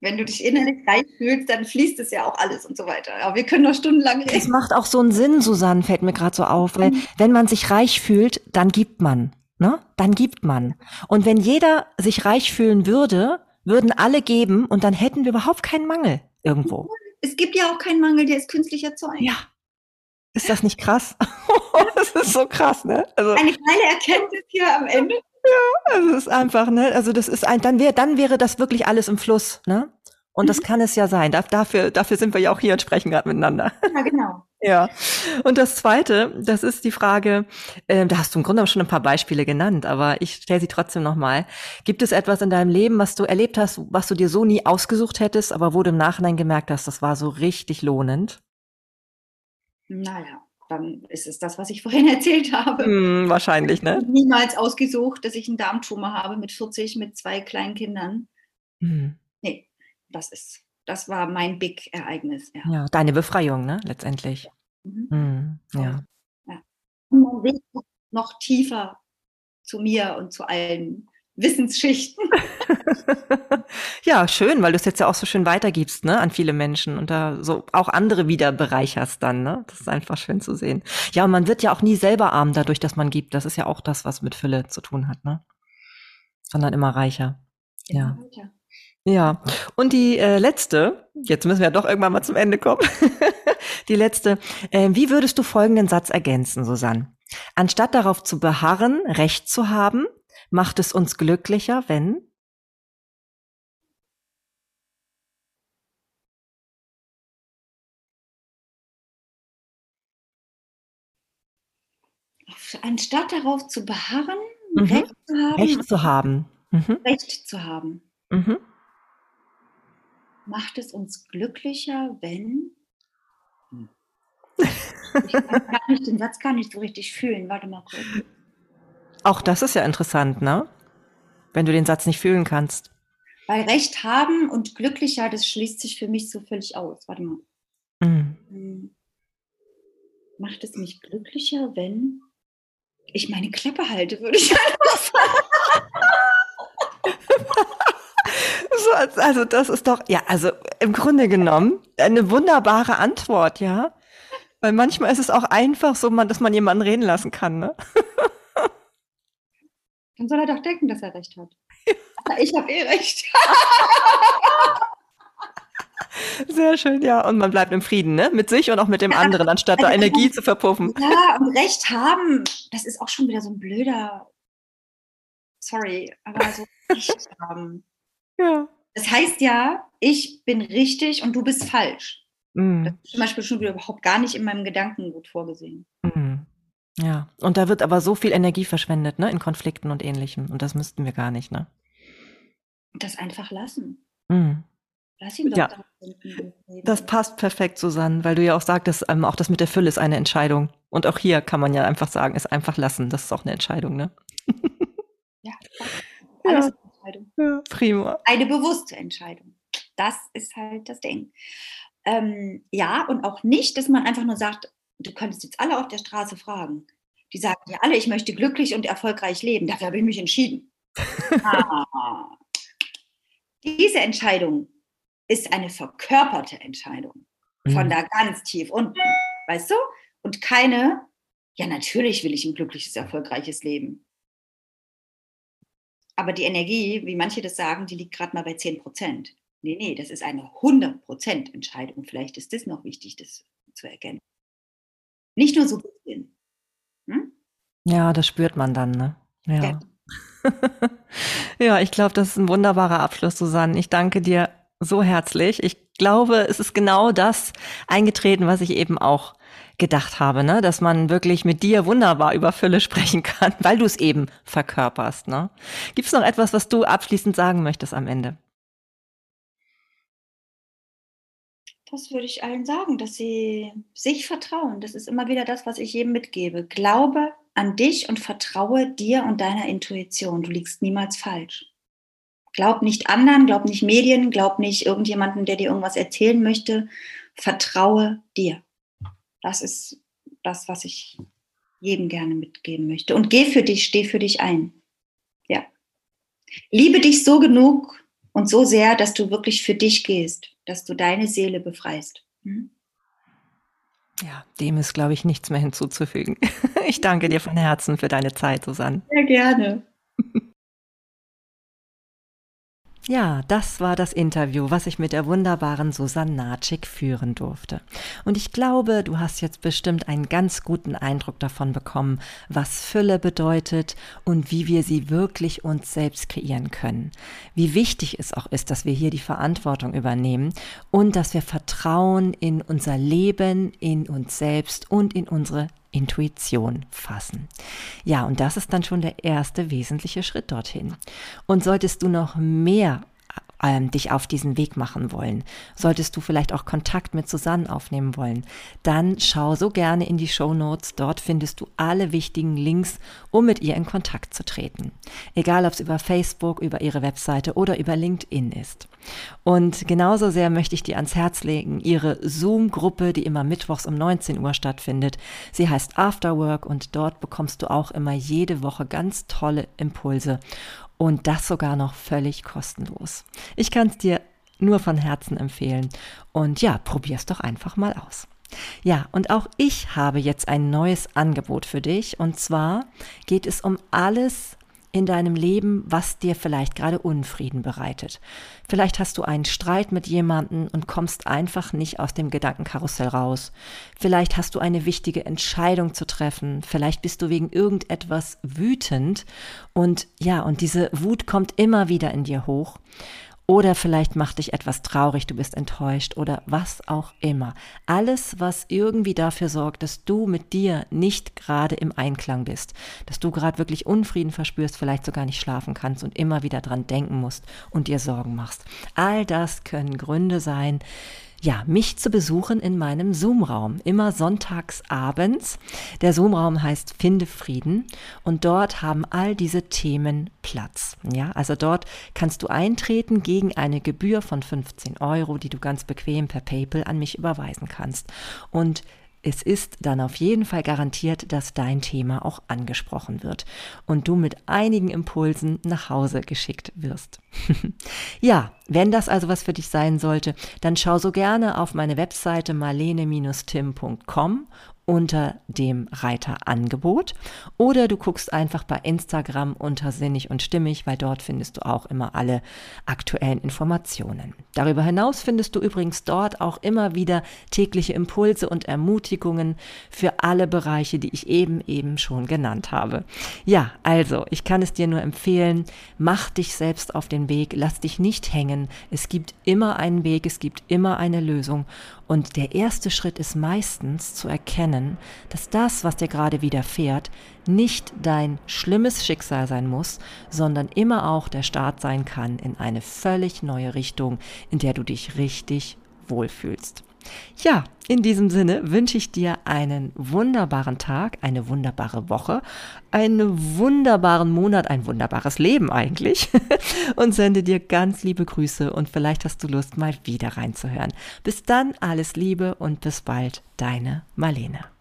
Wenn du dich innerlich reich fühlst, dann fließt es ja auch alles und so weiter. Aber wir können noch stundenlang reden. Es macht auch so einen Sinn, Susanne, fällt mir gerade so auf, weil mhm. wenn man sich reich fühlt, dann gibt man. Ne? Dann gibt man. Und wenn jeder sich reich fühlen würde, würden alle geben und dann hätten wir überhaupt keinen Mangel irgendwo. Es gibt ja auch keinen Mangel, der ist künstlich erzeugt. Ja. Ist das nicht krass? <laughs> das ist so krass, ne? Also, Eine kleine Erkenntnis hier am Ende. Ja, also es ist einfach, ne? Also das ist ein, dann wäre, dann wäre das wirklich alles im Fluss, ne? Und das mhm. kann es ja sein. dafür, dafür sind wir ja auch hier und sprechen gerade miteinander. <laughs> Ja, genau. Ja. Und das Zweite, das ist die Frage, äh, da hast du im Grunde schon ein paar Beispiele genannt, aber ich stelle sie trotzdem nochmal. Gibt es etwas in deinem Leben, was du erlebt hast, was du dir so nie ausgesucht hättest, aber wo du im Nachhinein gemerkt hast, das war so richtig lohnend? Naja, dann ist es das, was ich <laughs> vorhin erzählt habe. Hm, wahrscheinlich, ne? Niemals ausgesucht, dass ich einen Darmtumor habe mit 40, mit zwei kleinen Kindern. Hm. Nee, das ist das war mein Big-Ereignis. Ja. ja. deine Befreiung, ne, letztendlich. Mhm. Mhm, ja. ja. Und Weg noch tiefer zu mir und zu allen Wissensschichten. <laughs> ja, schön, weil du es jetzt ja auch so schön weitergibst, ne, an viele Menschen und da so auch andere wieder bereicherst dann, ne? Das ist einfach schön zu sehen. Ja, und man wird ja auch nie selber arm dadurch, dass man gibt. Das ist ja auch das, was mit Fülle zu tun hat, ne? Sondern immer reicher. Immer ja. Ja, und die äh, letzte, jetzt müssen wir ja doch irgendwann mal zum Ende kommen. <laughs> die letzte, äh, wie würdest du folgenden Satz ergänzen, Susanne? Anstatt darauf zu beharren, Recht zu haben, macht es uns glücklicher, wenn? Anstatt darauf zu beharren, mhm. Recht zu haben. Recht zu haben. Mhm. Recht zu haben. Mhm macht es uns glücklicher, wenn. Hm. Ich kann nicht, den Satz gar nicht so richtig fühlen. Warte mal kurz. Auch das ist ja interessant, ne? Wenn du den Satz nicht fühlen kannst. Weil Recht haben und glücklicher, das schließt sich für mich so völlig aus. Warte mal. Mhm. Macht es mich glücklicher, wenn ich meine Klappe halte, würde ich einfach sagen. So, also das ist doch, ja, also im Grunde genommen eine wunderbare Antwort, ja. Weil manchmal ist es auch einfach so, dass man jemanden reden lassen kann, ne? Dann soll er doch denken, dass er recht hat. <laughs> Ich habe eh recht. <laughs> Sehr schön, ja. Und man bleibt im Frieden, ne? Mit sich und auch mit dem anderen, anstatt also, da Energie zu verpuffen. Ja, und Recht haben, das ist auch schon wieder so ein blöder, sorry, aber so <laughs> Recht haben. Ja. Das heißt ja, ich bin richtig und du bist falsch. Mhm. Das ist zum Beispiel schon wieder überhaupt gar nicht in meinem Gedankengut vorgesehen. Ja, und da wird aber so viel Energie verschwendet, ne, in Konflikten und ähnlichem. Und das müssten wir gar nicht, ne? Das einfach lassen. Mhm. Lass ihn doch ja. Das passt perfekt, Susanne, weil du ja auch sagtest, ähm, auch das mit der Fülle ist eine Entscheidung. Und auch hier kann man ja einfach sagen, es einfach lassen. Das ist auch eine Entscheidung, ne? ja, alles ja. Entscheidung. Ja, prima. Eine bewusste Entscheidung. Das ist halt das Ding. Ähm, ja, und auch nicht, dass man einfach nur sagt, du könntest jetzt alle auf der Straße fragen. Die sagen ja alle, ich möchte glücklich und erfolgreich leben. Dafür habe ich mich entschieden. <laughs> ah. Diese Entscheidung ist eine verkörperte Entscheidung. Von mhm. da ganz tief unten. Weißt du? Und keine, ja, natürlich will ich ein glückliches, erfolgreiches Leben. Aber die Energie, wie manche das sagen, die liegt gerade mal bei 10 Prozent. Nee, nee, das ist eine 100 Prozent Entscheidung. Vielleicht ist das noch wichtig, das zu erkennen. Nicht nur so bisschen. Hm? Ja, das spürt man dann, ne? Ja. Ja, <laughs> ja ich glaube, das ist ein wunderbarer Abschluss, Susanne. Ich danke dir so herzlich. Ich glaube, es ist genau das eingetreten, was ich eben auch gedacht habe, ne? dass man wirklich mit dir wunderbar über Fülle sprechen kann, <laughs> weil du es eben verkörperst. Ne? Gibt es noch etwas, was du abschließend sagen möchtest am Ende? Das würde ich allen sagen, dass sie sich vertrauen. Das ist immer wieder das, was ich jedem mitgebe. Glaube an dich und vertraue dir und deiner Intuition. Du liegst niemals falsch. Glaub nicht anderen, glaub nicht Medien, glaub nicht irgendjemanden, der dir irgendwas erzählen möchte. Vertraue dir. Das ist das, was ich jedem gerne mitgeben möchte. Und geh für dich, steh für dich ein. Ja. Liebe dich so genug und so sehr, dass du wirklich für dich gehst, dass du deine Seele befreist. Hm? Ja, dem ist, glaube ich, nichts mehr hinzuzufügen. <laughs> Ich danke dir von Herzen für deine Zeit, Susanne. Sehr gerne. Ja, das war das Interview, was ich mit der wunderbaren Susanne Natschik führen durfte. Und ich glaube, du hast jetzt bestimmt einen ganz guten Eindruck davon bekommen, was Fülle bedeutet und wie wir sie wirklich uns selbst kreieren können. Wie wichtig es auch ist, dass wir hier die Verantwortung übernehmen und dass wir Vertrauen in unser Leben, in uns selbst und in unsere Intuition fassen. Ja, und das ist dann schon der erste wesentliche Schritt dorthin. Und solltest du noch mehr ähm, dich auf diesen Weg machen wollen, solltest du vielleicht auch Kontakt mit Susanne aufnehmen wollen, dann schau so gerne in die Show Notes. Dort findest du alle wichtigen Links, um mit ihr in Kontakt zu treten. Egal, ob es über Facebook, über ihre Webseite oder über LinkedIn ist. Und genauso sehr möchte ich dir ans Herz legen, ihre Zoom-Gruppe, die immer mittwochs um 19 Uhr stattfindet. Sie heißt Afterwork und dort bekommst du auch immer jede Woche ganz tolle Impulse und das sogar noch völlig kostenlos. Ich kann es dir nur von Herzen empfehlen. Und ja, probier's doch einfach mal aus. Ja, und auch ich habe jetzt ein neues Angebot für dich. Und zwar geht es um alles, in deinem Leben, was dir vielleicht gerade Unfrieden bereitet. Vielleicht hast du einen Streit mit jemandem und kommst einfach nicht aus dem Gedankenkarussell raus. Vielleicht hast du eine wichtige Entscheidung zu treffen. Vielleicht bist du wegen irgendetwas wütend und ja, und diese Wut kommt immer wieder in dir hoch. Oder vielleicht macht dich etwas traurig, du bist enttäuscht oder was auch immer. Alles, was irgendwie dafür sorgt, dass du mit dir nicht gerade im Einklang bist, dass du gerade wirklich Unfrieden verspürst, vielleicht sogar nicht schlafen kannst und immer wieder dran denken musst und dir Sorgen machst. All das können Gründe sein, ja, mich zu besuchen in meinem Zoom-Raum, immer sonntags abends. Der Zoom-Raum heißt Finde Frieden und dort haben all diese Themen Platz. Ja, also dort kannst du eintreten gegen eine Gebühr von 15 Euro, die du ganz bequem per PayPal an mich überweisen kannst. Und es ist dann auf jeden Fall garantiert, dass dein Thema auch angesprochen wird und du mit einigen Impulsen nach Hause geschickt wirst. <laughs> ja, wenn das also was für dich sein sollte, dann schau so gerne auf meine Webseite marlene-tim.com unter dem Reiter Angebot oder du guckst einfach bei Instagram unter Sinnig und Stimmig, weil dort findest du auch immer alle aktuellen Informationen. Darüber hinaus findest du übrigens dort auch immer wieder tägliche Impulse und Ermutigungen für alle Bereiche, die ich eben eben schon genannt habe. Ja, also, ich kann es dir nur empfehlen, mach dich selbst auf den Weg, lass dich nicht hängen. Es gibt immer einen Weg, es gibt immer eine Lösung und der erste Schritt ist meistens zu erkennen, dass das, was dir gerade widerfährt, nicht dein schlimmes Schicksal sein muss, sondern immer auch der Start sein kann in eine völlig neue Richtung, in der du dich richtig wohlfühlst. Ja, in diesem Sinne wünsche ich dir einen wunderbaren Tag, eine wunderbare Woche, einen wunderbaren Monat, ein wunderbares Leben eigentlich <laughs> und sende dir ganz liebe Grüße und vielleicht hast du Lust, mal wieder reinzuhören. Bis dann, alles Liebe und bis bald, deine Marlene.